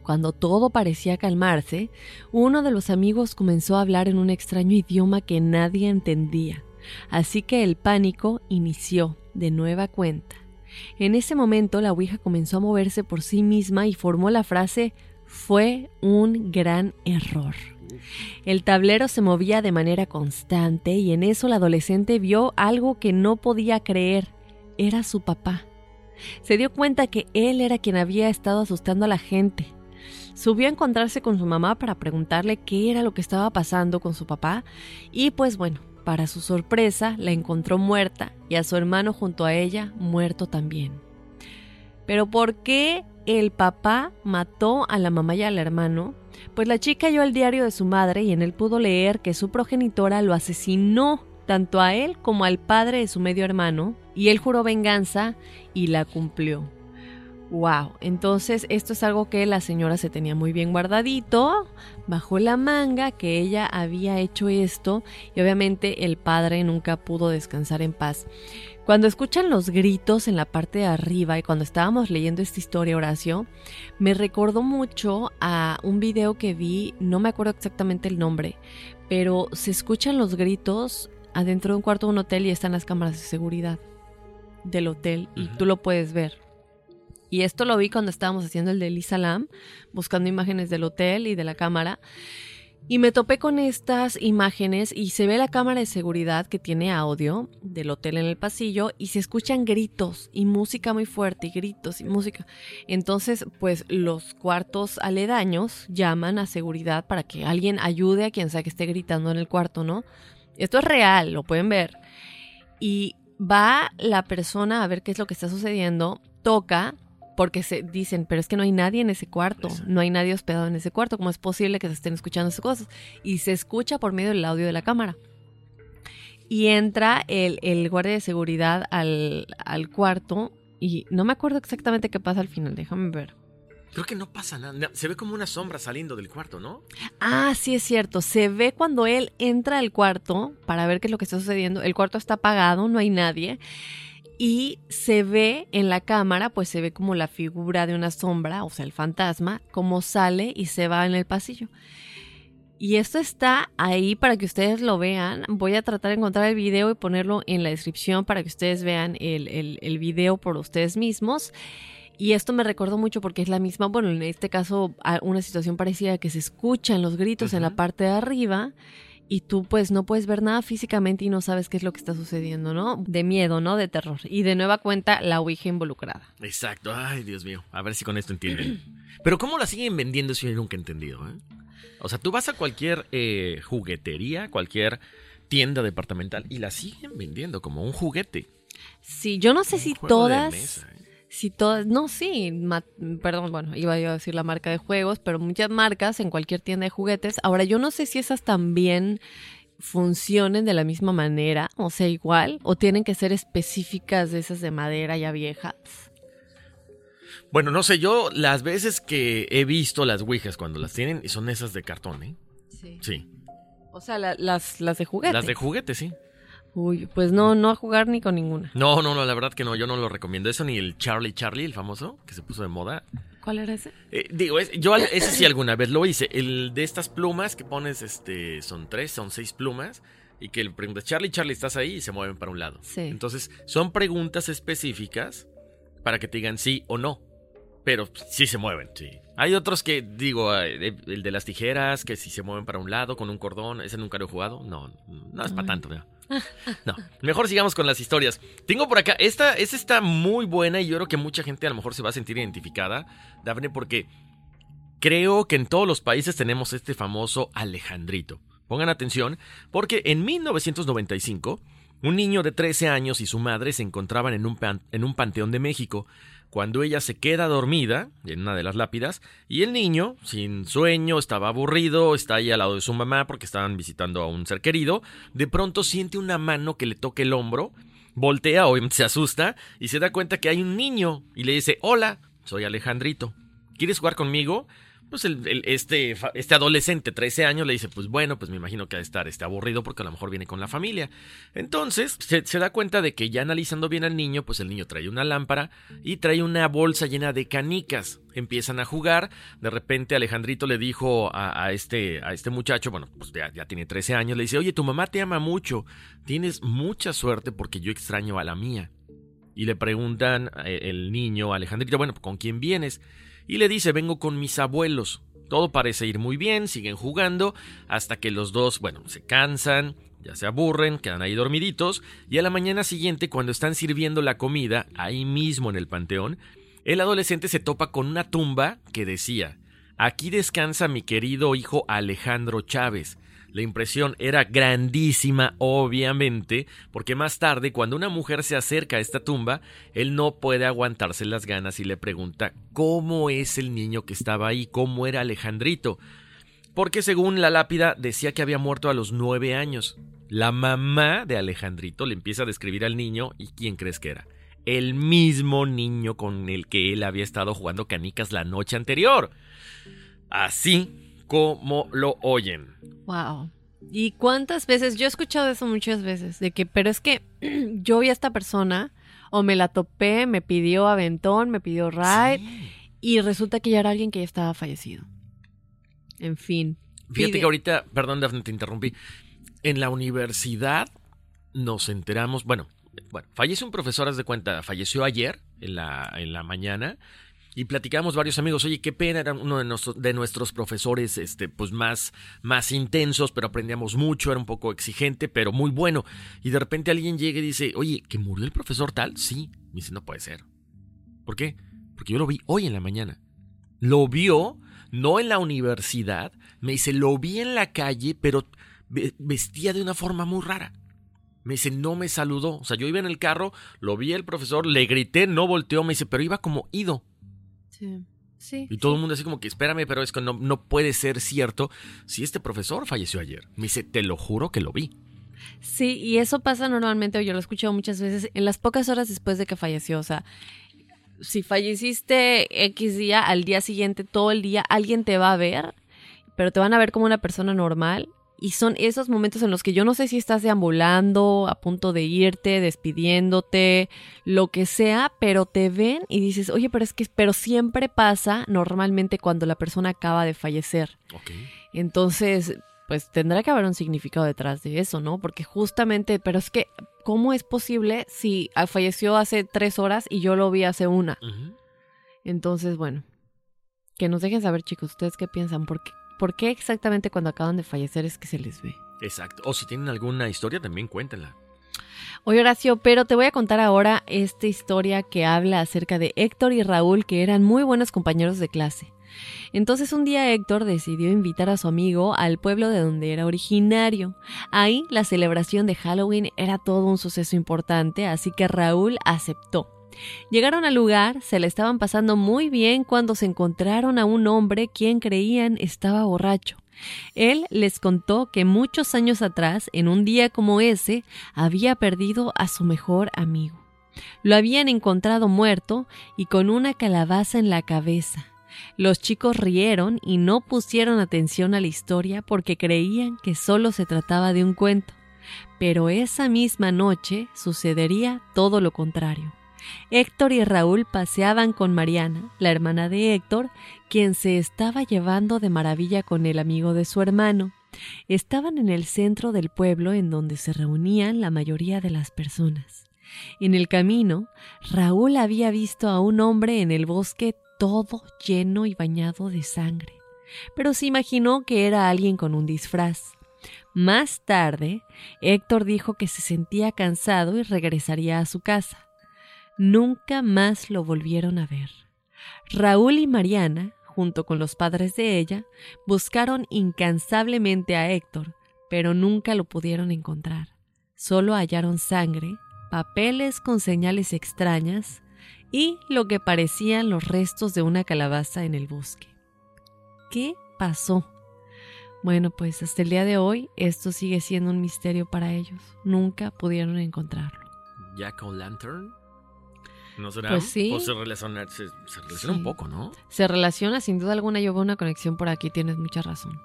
cuando todo parecía calmarse, uno de los amigos comenzó a hablar en un extraño idioma que nadie entendía, así que el pánico inició de nueva cuenta. En ese momento la Ouija comenzó a moverse por sí misma y formó la frase fue un gran error. El tablero se movía de manera constante y en eso la adolescente vio algo que no podía creer. Era su papá. Se dio cuenta que él era quien había estado asustando a la gente. Subió a encontrarse con su mamá para preguntarle qué era lo que estaba pasando con su papá y pues bueno, para su sorpresa la encontró muerta y a su hermano junto a ella muerto también. Pero ¿por qué el papá mató a la mamá y al hermano? Pues la chica halló el diario de su madre y en él pudo leer que su progenitora lo asesinó tanto a él como al padre de su medio hermano, y él juró venganza y la cumplió. Wow, entonces esto es algo que la señora se tenía muy bien guardadito, bajo la manga, que ella había hecho esto y obviamente el padre nunca pudo descansar en paz. Cuando escuchan los gritos en la parte de arriba y cuando estábamos leyendo esta historia, Horacio, me recordó mucho a un video que vi, no me acuerdo exactamente el nombre, pero se escuchan los gritos adentro de un cuarto de un hotel y están las cámaras de seguridad del hotel y tú lo puedes ver. Y esto lo vi cuando estábamos haciendo el de Lisa Lam, buscando imágenes del hotel y de la cámara. Y me topé con estas imágenes y se ve la cámara de seguridad que tiene audio del hotel en el pasillo y se escuchan gritos y música muy fuerte y gritos y música. Entonces, pues los cuartos aledaños llaman a seguridad para que alguien ayude a quien sea que esté gritando en el cuarto, ¿no? Esto es real, lo pueden ver. Y va la persona a ver qué es lo que está sucediendo, toca porque se dicen, pero es que no hay nadie en ese cuarto, no hay nadie hospedado en ese cuarto, ¿cómo es posible que se estén escuchando esas cosas? Y se escucha por medio del audio de la cámara. Y entra el, el guardia de seguridad al, al cuarto y no me acuerdo exactamente qué pasa al final, déjame ver. Creo que no pasa nada. Se ve como una sombra saliendo del cuarto, ¿no? Ah, sí es cierto. Se ve cuando él entra al cuarto para ver qué es lo que está sucediendo. El cuarto está apagado, no hay nadie y se ve en la cámara, pues se ve como la figura de una sombra, o sea, el fantasma, como sale y se va en el pasillo. Y esto está ahí para que ustedes lo vean. Voy a tratar de encontrar el video y ponerlo en la descripción para que ustedes vean el, el, video por ustedes mismos. Y esto me recordó mucho porque es la misma, bueno, en este caso una situación parecida que se escuchan los gritos en la parte de arriba y tú pues no puedes ver nada físicamente y no sabes qué es lo que está sucediendo, ¿no? De miedo, ¿no? De terror. Y de nueva cuenta la Ouija involucrada. Exacto. Ay, Dios mío. A ver si con esto entienden. Pero ¿cómo la siguen vendiendo si yo nunca he entendido? ¿eh? O sea, tú vas a cualquier eh, juguetería, cualquier tienda departamental y la siguen vendiendo como un juguete. Sí, yo no sé si todas... ¿eh? Si todas, no, sí, perdón, bueno, iba yo a decir la marca de juegos, pero muchas marcas en cualquier tienda de juguetes. Ahora, yo no sé si esas también funcionen de la misma manera, o sea, igual, o tienen que ser específicas de esas de madera ya viejas. Bueno, no sé, yo las veces que he visto las Ouijas cuando las tienen, y son esas de cartón, ¿eh? Sí. Sí. O sea, las, las de juguete. Las de juguete, sí. Uy, pues no, no a jugar ni con ninguna. No, no, no, la verdad que no, yo no lo recomiendo. Eso ni el Charlie Charlie, el famoso, que se puso de moda. ¿Cuál era ese? Eh, digo, yo ese sí alguna vez lo hice. El de estas plumas que pones, este, son tres, son seis plumas. Y que el pregunta, Charlie, Charlie, estás ahí y se mueven para un lado. Sí. Entonces, son preguntas específicas para que te digan sí o no. Pero sí se mueven, sí. Hay otros que, digo, eh, el de las tijeras, que si se mueven para un lado con un cordón, ese nunca lo he jugado. No, no es para tanto, ¿no? No, mejor sigamos con las historias. Tengo por acá, esta, esta está muy buena y yo creo que mucha gente a lo mejor se va a sentir identificada, Daphne, porque creo que en todos los países tenemos este famoso Alejandrito. Pongan atención, porque en 1995, un niño de 13 años y su madre se encontraban en un, en un panteón de México cuando ella se queda dormida en una de las lápidas y el niño, sin sueño, estaba aburrido, está ahí al lado de su mamá porque estaban visitando a un ser querido, de pronto siente una mano que le toca el hombro, voltea, o se asusta y se da cuenta que hay un niño y le dice, hola, soy Alejandrito, ¿quieres jugar conmigo? Pues el, este, este adolescente, 13 años, le dice, pues bueno, pues me imagino que ha de estar este, aburrido porque a lo mejor viene con la familia. Entonces, se, da cuenta de que ya analizando bien al niño, pues el niño trae una lámpara y trae una bolsa llena de canicas. Empiezan a jugar, de repente Alejandrito le dijo a, este, a este muchacho, bueno, pues ya, ya tiene 13 años, le dice, oye, tu mamá te ama mucho, tienes mucha suerte porque yo extraño a la mía. Y le preguntan eh, el niño, Alejandrito, bueno, ¿con quién vienes? Y le dice vengo con mis abuelos. Todo parece ir muy bien, siguen jugando, hasta que los dos, bueno, se cansan, ya se aburren, quedan ahí dormiditos, y a la mañana siguiente, cuando están sirviendo la comida, ahí mismo en el panteón, el adolescente se topa con una tumba que decía, Aquí descansa mi querido hijo Alejandro Chávez. La impresión era grandísima, obviamente, porque más tarde, cuando una mujer se acerca a esta tumba, él no puede aguantarse las ganas y le pregunta cómo es el niño que estaba ahí, cómo era Alejandrito. Porque según la lápida decía que había muerto a los nueve años. La mamá de Alejandrito le empieza a describir al niño y ¿quién crees que era? El mismo niño con el que él había estado jugando canicas la noche anterior. Así como lo oyen. Wow. ¿Y cuántas veces? Yo he escuchado eso muchas veces, de que, pero es que yo vi a esta persona o me la topé, me pidió aventón, me pidió ride y resulta que ya era alguien que ya estaba fallecido. En fin. Fíjate que ahorita, perdón Daphne, te interrumpí, en la universidad nos enteramos, bueno, bueno, falleció un profesor, haz de cuenta, falleció ayer en la, en la mañana y platicamos varios amigos, oye, qué pena, era uno de, nuestros, profesores, este, pues más, más intensos, pero aprendíamos mucho, era un poco exigente, pero muy bueno. Y de repente alguien llega y dice, oye, ¿que murió el profesor tal? Sí. Me dice, no puede ser. ¿Por qué? Porque yo lo vi hoy en la mañana. Lo vio, no en la universidad, me dice, lo vi en la calle, pero vestía de una forma muy rara. Me dice, no me saludó. O sea, yo iba en el carro, lo vi el profesor, le grité, no volteó, me dice, pero iba como ido. Sí. y todo el mundo así como que espérame, pero es que no, no puede ser cierto si este profesor falleció ayer. Me dice, te lo juro que lo vi. Sí, y eso pasa normalmente, o yo lo he escuchado muchas veces, en las pocas horas después de que falleció. O sea, si falleciste X día, al día siguiente, todo el día, alguien te va a ver, pero te van a ver como una persona normal y son esos momentos en los que yo no sé si estás deambulando, a punto de irte, despidiéndote, lo que sea, pero te ven y dices, oye, pero es que, pero siempre pasa normalmente cuando la persona acaba de fallecer. Entonces, pues tendrá que haber un significado detrás de eso, ¿no? Porque justamente, pero es que, ¿cómo es posible si falleció hace tres horas y yo lo vi hace una? Entonces, bueno, que nos dejen saber, chicos, ustedes qué piensan, porque por qué exactamente cuando acaban de fallecer es que se les ve. Exacto. O si tienen alguna historia, también cuéntenla. Oye Horacio, pero te voy a contar ahora esta historia que habla acerca de Héctor y Raúl, que eran muy buenos compañeros de clase. Entonces un día Héctor decidió invitar a su amigo al pueblo de donde era originario. Ahí la celebración de Halloween era todo un suceso importante, así que Raúl aceptó. Llegaron al lugar, se le estaban pasando muy bien cuando se encontraron a un hombre quien creían estaba borracho. Él les contó que muchos años atrás, en un día como ese, había perdido a su mejor amigo. Lo habían encontrado muerto y con una calabaza en la cabeza. Los chicos rieron y no pusieron atención a la historia porque creían que solo se trataba de un cuento. Pero esa misma noche sucedería todo lo contrario. Héctor y Raúl paseaban con Mariana, la hermana de Héctor, quien se estaba llevando de maravilla con el amigo de su hermano. Estaban en el centro del pueblo en donde se reunían la mayoría de las personas. En el camino, Raúl había visto a un hombre en el bosque todo lleno y bañado de sangre, pero se imaginó que era alguien con un disfraz. Más tarde, Héctor dijo que se sentía cansado y regresaría a su casa. Nunca más lo volvieron a ver. Raúl y Mariana, junto con los padres de ella, buscaron incansablemente a Héctor, pero nunca lo pudieron encontrar. Solo hallaron sangre, papeles con señales extrañas y lo que parecían los restos de una calabaza en el bosque. ¿Qué pasó? Bueno, pues hasta el día de hoy esto sigue siendo un misterio para ellos. Nunca pudieron encontrarlo. Jack o Lantern. ¿No será? Pues sí. O se relaciona, se, relaciona un poco, ¿no? Se relaciona, sin duda alguna. Yo veo una conexión por aquí, tienes mucha razón.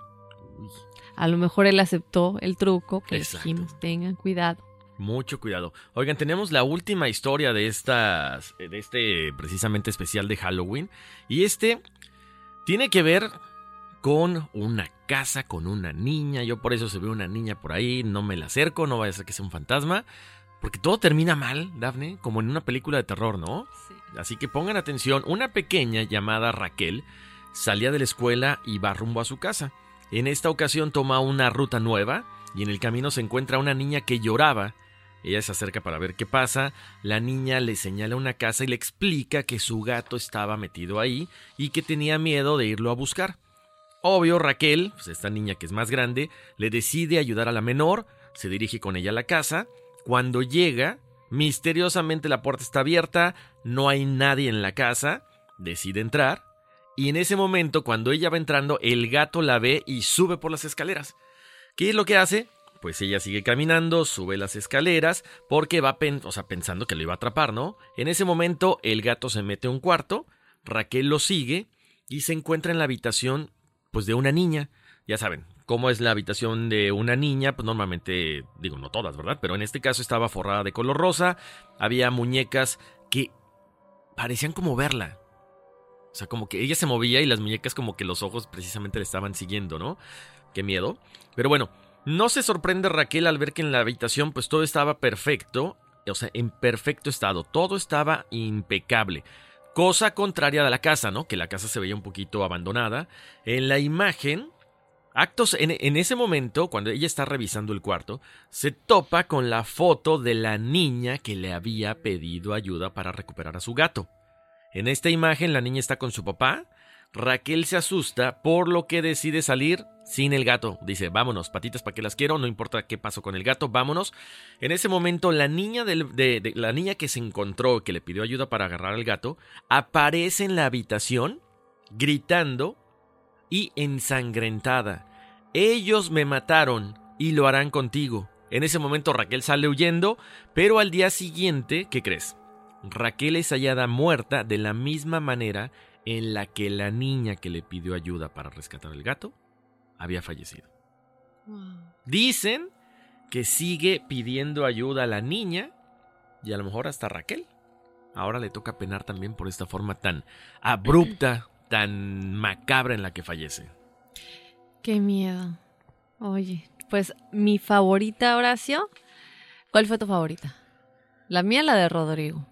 A lo mejor él aceptó el truco que dijimos, tengan cuidado. Mucho cuidado. Oigan, tenemos la última historia de estas, de este precisamente especial de Halloween. Y este tiene que ver con una casa, con una niña. Yo por eso se ve una niña por ahí, no me la acerco, no vaya a ser que sea un fantasma. Porque todo termina mal, Daphne, como en una película de terror, ¿no? Sí. Así que pongan atención, una pequeña llamada Raquel salía de la escuela y va rumbo a su casa. En esta ocasión toma una ruta nueva y en el camino se encuentra una niña que lloraba. Ella se acerca para ver qué pasa, la niña le señala una casa y le explica que su gato estaba metido ahí y que tenía miedo de irlo a buscar. Obvio, Raquel, pues esta niña que es más grande, le decide ayudar a la menor, se dirige con ella a la casa cuando llega, misteriosamente la puerta está abierta, no hay nadie en la casa, decide entrar, y en ese momento, cuando ella va entrando, el gato la ve y sube por las escaleras. ¿Qué es lo que hace? Pues ella sigue caminando, sube las escaleras, porque va pensando que lo iba a atrapar, ¿no? En ese momento, el gato se mete a un cuarto, Raquel lo sigue y se encuentra en la habitación, pues de una niña. Ya saben, como es la habitación de una niña, pues normalmente, digo, no todas, ¿verdad? Pero en este caso estaba forrada de color rosa, había muñecas que parecían como verla. O sea, como que ella se movía y las muñecas como que los ojos precisamente le estaban siguiendo, ¿no? Qué miedo. Pero bueno, no se sorprende Raquel al ver que en la habitación pues todo estaba perfecto, o sea, en perfecto estado, todo estaba impecable. Cosa contraria de la casa, ¿no? Que la casa se veía un poquito abandonada. En la imagen, actos en, ese momento, cuando ella está revisando el cuarto, se topa con la foto de la niña que le había pedido ayuda para recuperar a su gato. En esta imagen la niña está con su papá. Raquel se asusta por lo que decide salir sin el gato. Dice, vámonos, patitas para que las quiero, no importa qué pasó con el gato, vámonos. En ese momento la niña, de, la niña que se encontró, que le pidió ayuda para agarrar al gato, aparece en la habitación gritando y ensangrentada. Ellos me mataron y lo harán contigo. En ese momento Raquel sale huyendo, pero al día siguiente, ¿qué crees? Raquel es hallada muerta de la misma manera en la que la niña que le pidió ayuda para rescatar al gato había fallecido. Dicen que sigue pidiendo ayuda a la niña y a lo mejor hasta Raquel. Ahora le toca penar también por esta forma tan abrupta, tan macabra en la que fallece. Qué miedo. Oye, pues mi favorita, Horacio. ¿Cuál fue tu favorita? La mía, la de Rodrigo.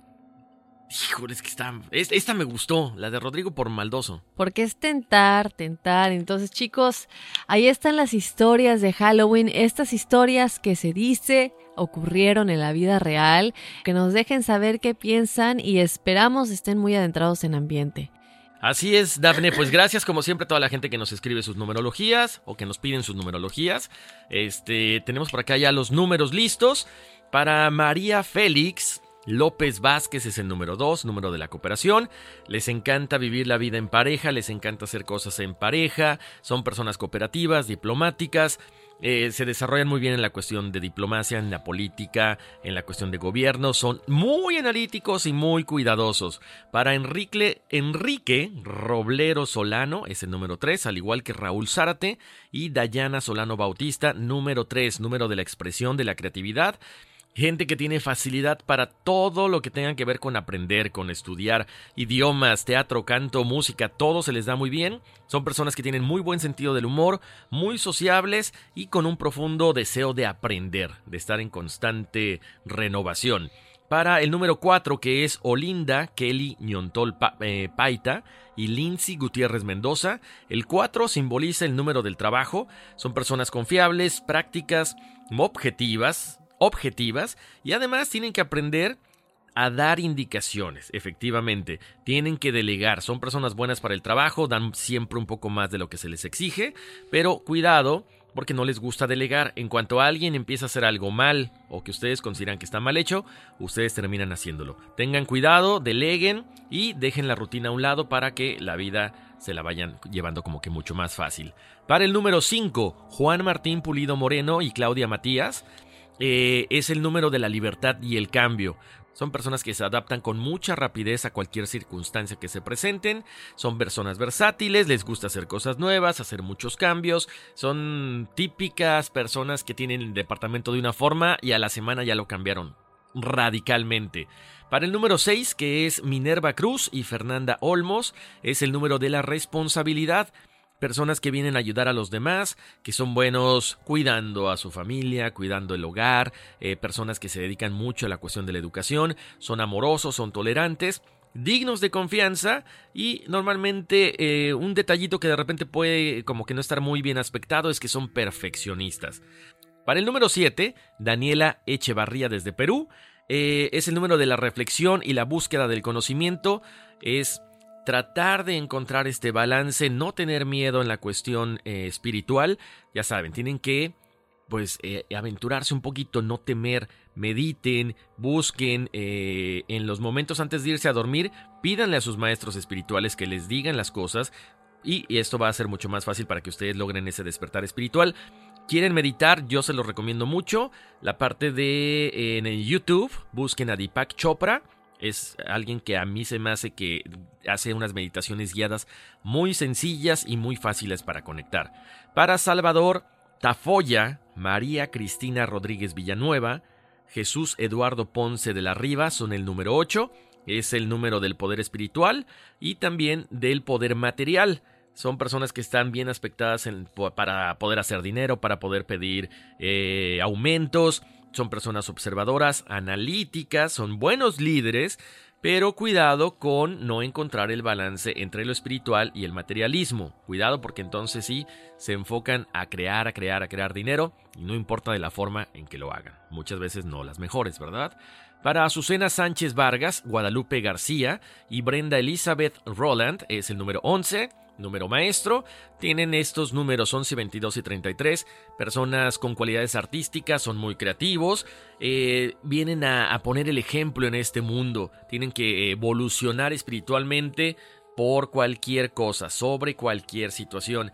Híjole, es que está, esta me gustó, la de Rodrigo por maldoso. Porque es tentar, tentar. Entonces, chicos, ahí están las historias de Halloween, estas historias que se dice ocurrieron en la vida real, que nos dejen saber qué piensan y esperamos estén muy adentrados en ambiente. Así es, Dafne, pues gracias como siempre a toda la gente que nos escribe sus numerologías o que nos piden sus numerologías. Este, tenemos por acá ya los números listos. Para María Félix, López Vázquez es el número 2, número de la cooperación. Les encanta vivir la vida en pareja, les encanta hacer cosas en pareja, son personas cooperativas, diplomáticas, eh, se desarrollan muy bien en la cuestión de diplomacia, en la política, en la cuestión de gobierno, son muy analíticos y muy cuidadosos. Para Enrique, Enrique Roblero Solano es el número 3, al igual que Raúl Zárate y Dayana Solano Bautista, número 3, número de la expresión, de la creatividad gente que tiene facilidad para todo lo que tenga que ver con aprender, con estudiar idiomas, teatro, canto, música, todo se les da muy bien. Son personas que tienen muy buen sentido del humor, muy sociables y con un profundo deseo de aprender, de estar en constante renovación. Para el número 4, que es Olinda Kelly Ñontol eh, Paita y Lindsay Gutiérrez Mendoza, el 4 simboliza el número del trabajo. Son personas confiables, prácticas, objetivas, objetivas y además tienen que aprender a dar indicaciones, efectivamente. Tienen que delegar. Son personas buenas para el trabajo, dan siempre un poco más de lo que se les exige, pero cuidado porque no les gusta delegar. En cuanto alguien empieza a hacer algo mal o que ustedes consideran que está mal hecho, ustedes terminan haciéndolo. Tengan cuidado, deleguen y dejen la rutina a un lado para que la vida se la vayan llevando como que mucho más fácil. Para el número 5, Juan Martín Pulido Moreno y Claudia Matías eh, es el número de la libertad y el cambio. Son personas que se adaptan con mucha rapidez a cualquier circunstancia que se presenten. Son personas versátiles, les gusta hacer cosas nuevas, hacer muchos cambios. Son típicas personas que tienen el departamento de una forma y a la semana ya lo cambiaron radicalmente. Para el número 6, que es Minerva Cruz y Fernanda Olmos, es el número de la responsabilidad personas que vienen a ayudar a los demás, que son buenos cuidando a su familia, cuidando el hogar, eh, personas que se dedican mucho a la cuestión de la educación, son amorosos, son tolerantes dignos de confianza y normalmente eh, un detallito que de repente puede como que no estar muy bien aspectado es que son perfeccionistas. Para el número 7, Daniela Echevarría desde Perú, eh, es el número de la reflexión y la búsqueda del conocimiento, es tratar de encontrar este balance, no tener miedo en la cuestión eh, espiritual, ya saben, tienen que pues eh, aventurarse un poquito, no temer, mediten, busquen eh, en los momentos antes de irse a dormir, pídanle a sus maestros espirituales que les digan las cosas y, esto va a ser mucho más fácil para que ustedes logren ese despertar espiritual. Quieren meditar, yo se los recomiendo mucho. La parte de en YouTube, busquen a Deepak Chopra Es alguien que a mí se me hace que hace unas meditaciones guiadas muy sencillas y muy fáciles para conectar. Para Salvador, Tafoya, María Cristina Rodríguez Villanueva, Jesús Eduardo Ponce de la Riva son el número 8, es el número del poder espiritual y también del poder material. Son personas que están bien aspectadas para poder hacer dinero, para poder pedir eh, aumentos. Son personas observadoras, analíticas, son buenos líderes, pero cuidado con no encontrar el balance entre lo espiritual y el materialismo. Cuidado porque entonces sí se enfocan a crear, a crear, a crear dinero y no importa de la forma en que lo hagan. Muchas veces no las mejores, ¿verdad? Para Azucena Sánchez Vargas, Guadalupe García y Brenda Elizabeth Roland es el número 11 número maestro. Tienen estos números 11, 22 y 33. Personas con cualidades artísticas, son muy creativos. Eh, vienen a, poner el ejemplo en este mundo. Tienen que evolucionar espiritualmente por cualquier cosa, sobre cualquier situación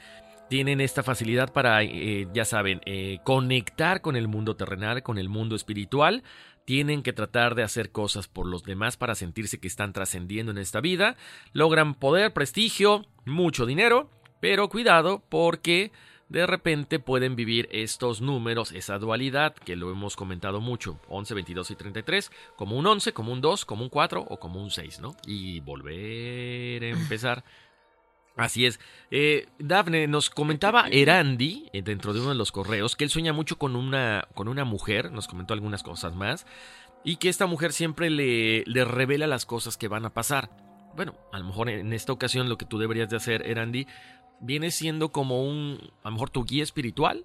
tienen esta facilidad para, eh, ya saben, eh, conectar con el mundo terrenal, con el mundo espiritual, tienen que tratar de hacer cosas por los demás para sentirse que están trascendiendo en esta vida, logran poder, prestigio, mucho dinero, pero cuidado porque de repente pueden vivir estos números, esa dualidad que lo hemos comentado mucho, 11, 22 y 33, como un 11, como un 2, como un 4 o como un 6, ¿no? Y volver a empezar. Así es. Eh, Dafne, nos comentaba Erandi, eh, dentro de uno de los correos, que él sueña mucho con una, con una mujer, nos comentó algunas cosas más, y que esta mujer siempre le, le revela las cosas que van a pasar. Bueno, a lo mejor en esta ocasión lo que tú deberías de hacer, Erandi, viene siendo como un, a lo mejor tu guía espiritual,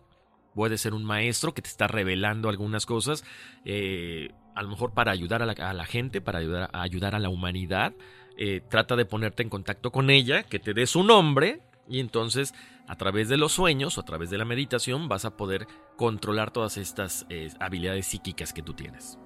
puede ser un maestro que te está revelando algunas cosas, eh, a lo mejor para ayudar a la, a la gente, para ayudar a, ayudar a la humanidad. Eh, trata de ponerte en contacto con ella, que te dé su nombre y entonces a través de los sueños o a través de la meditación vas a poder controlar todas estas eh, habilidades psíquicas que tú tienes.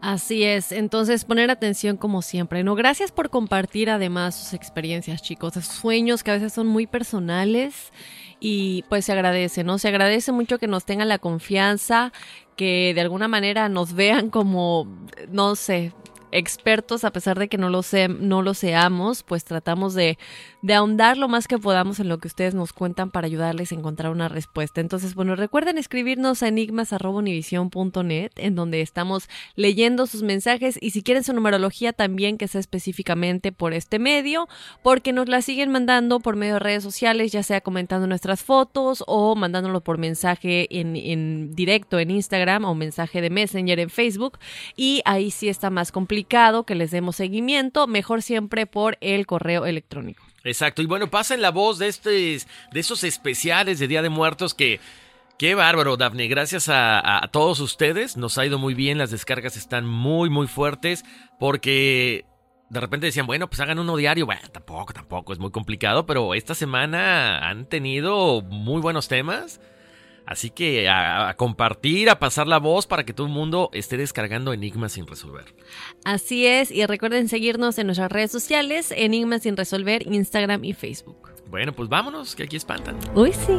Así es, entonces poner atención como siempre, ¿no? Gracias por compartir además sus experiencias, chicos, esos sueños que a veces son muy personales y pues se agradece, ¿no? Se agradece mucho que nos tengan la confianza, que de alguna manera nos vean como, no sé, expertos, a pesar de que no lo, no lo seamos, pues tratamos de, de ahondar lo más que podamos en lo que ustedes nos cuentan para ayudarles a encontrar una respuesta. Entonces, bueno, recuerden escribirnos a enigmas.univision.net, en donde estamos leyendo sus mensajes y si quieren su numerología también que sea específicamente por este medio, porque nos la siguen mandando por medio de redes sociales, ya sea comentando nuestras fotos o mandándolo por mensaje en, en directo en Instagram o mensaje de Messenger en Facebook y ahí sí está más complicado que les demos seguimiento, mejor siempre por el correo electrónico. Exacto, y bueno, pasen la voz de, este, de esos especiales de Día de Muertos que... Qué bárbaro, Dafne. Gracias a, todos ustedes. Nos ha ido muy bien. Las descargas están muy, muy fuertes. Porque de repente decían, bueno, pues hagan uno diario. Bueno, tampoco, tampoco. Es muy complicado. Pero esta semana han tenido muy buenos temas. Así que a, compartir, a pasar la voz para que todo el mundo esté descargando Enigmas sin resolver. Así es, y recuerden seguirnos en nuestras redes sociales, Enigmas sin resolver, Instagram y Facebook. Bueno, pues vámonos, que aquí espantan. Uy, sí.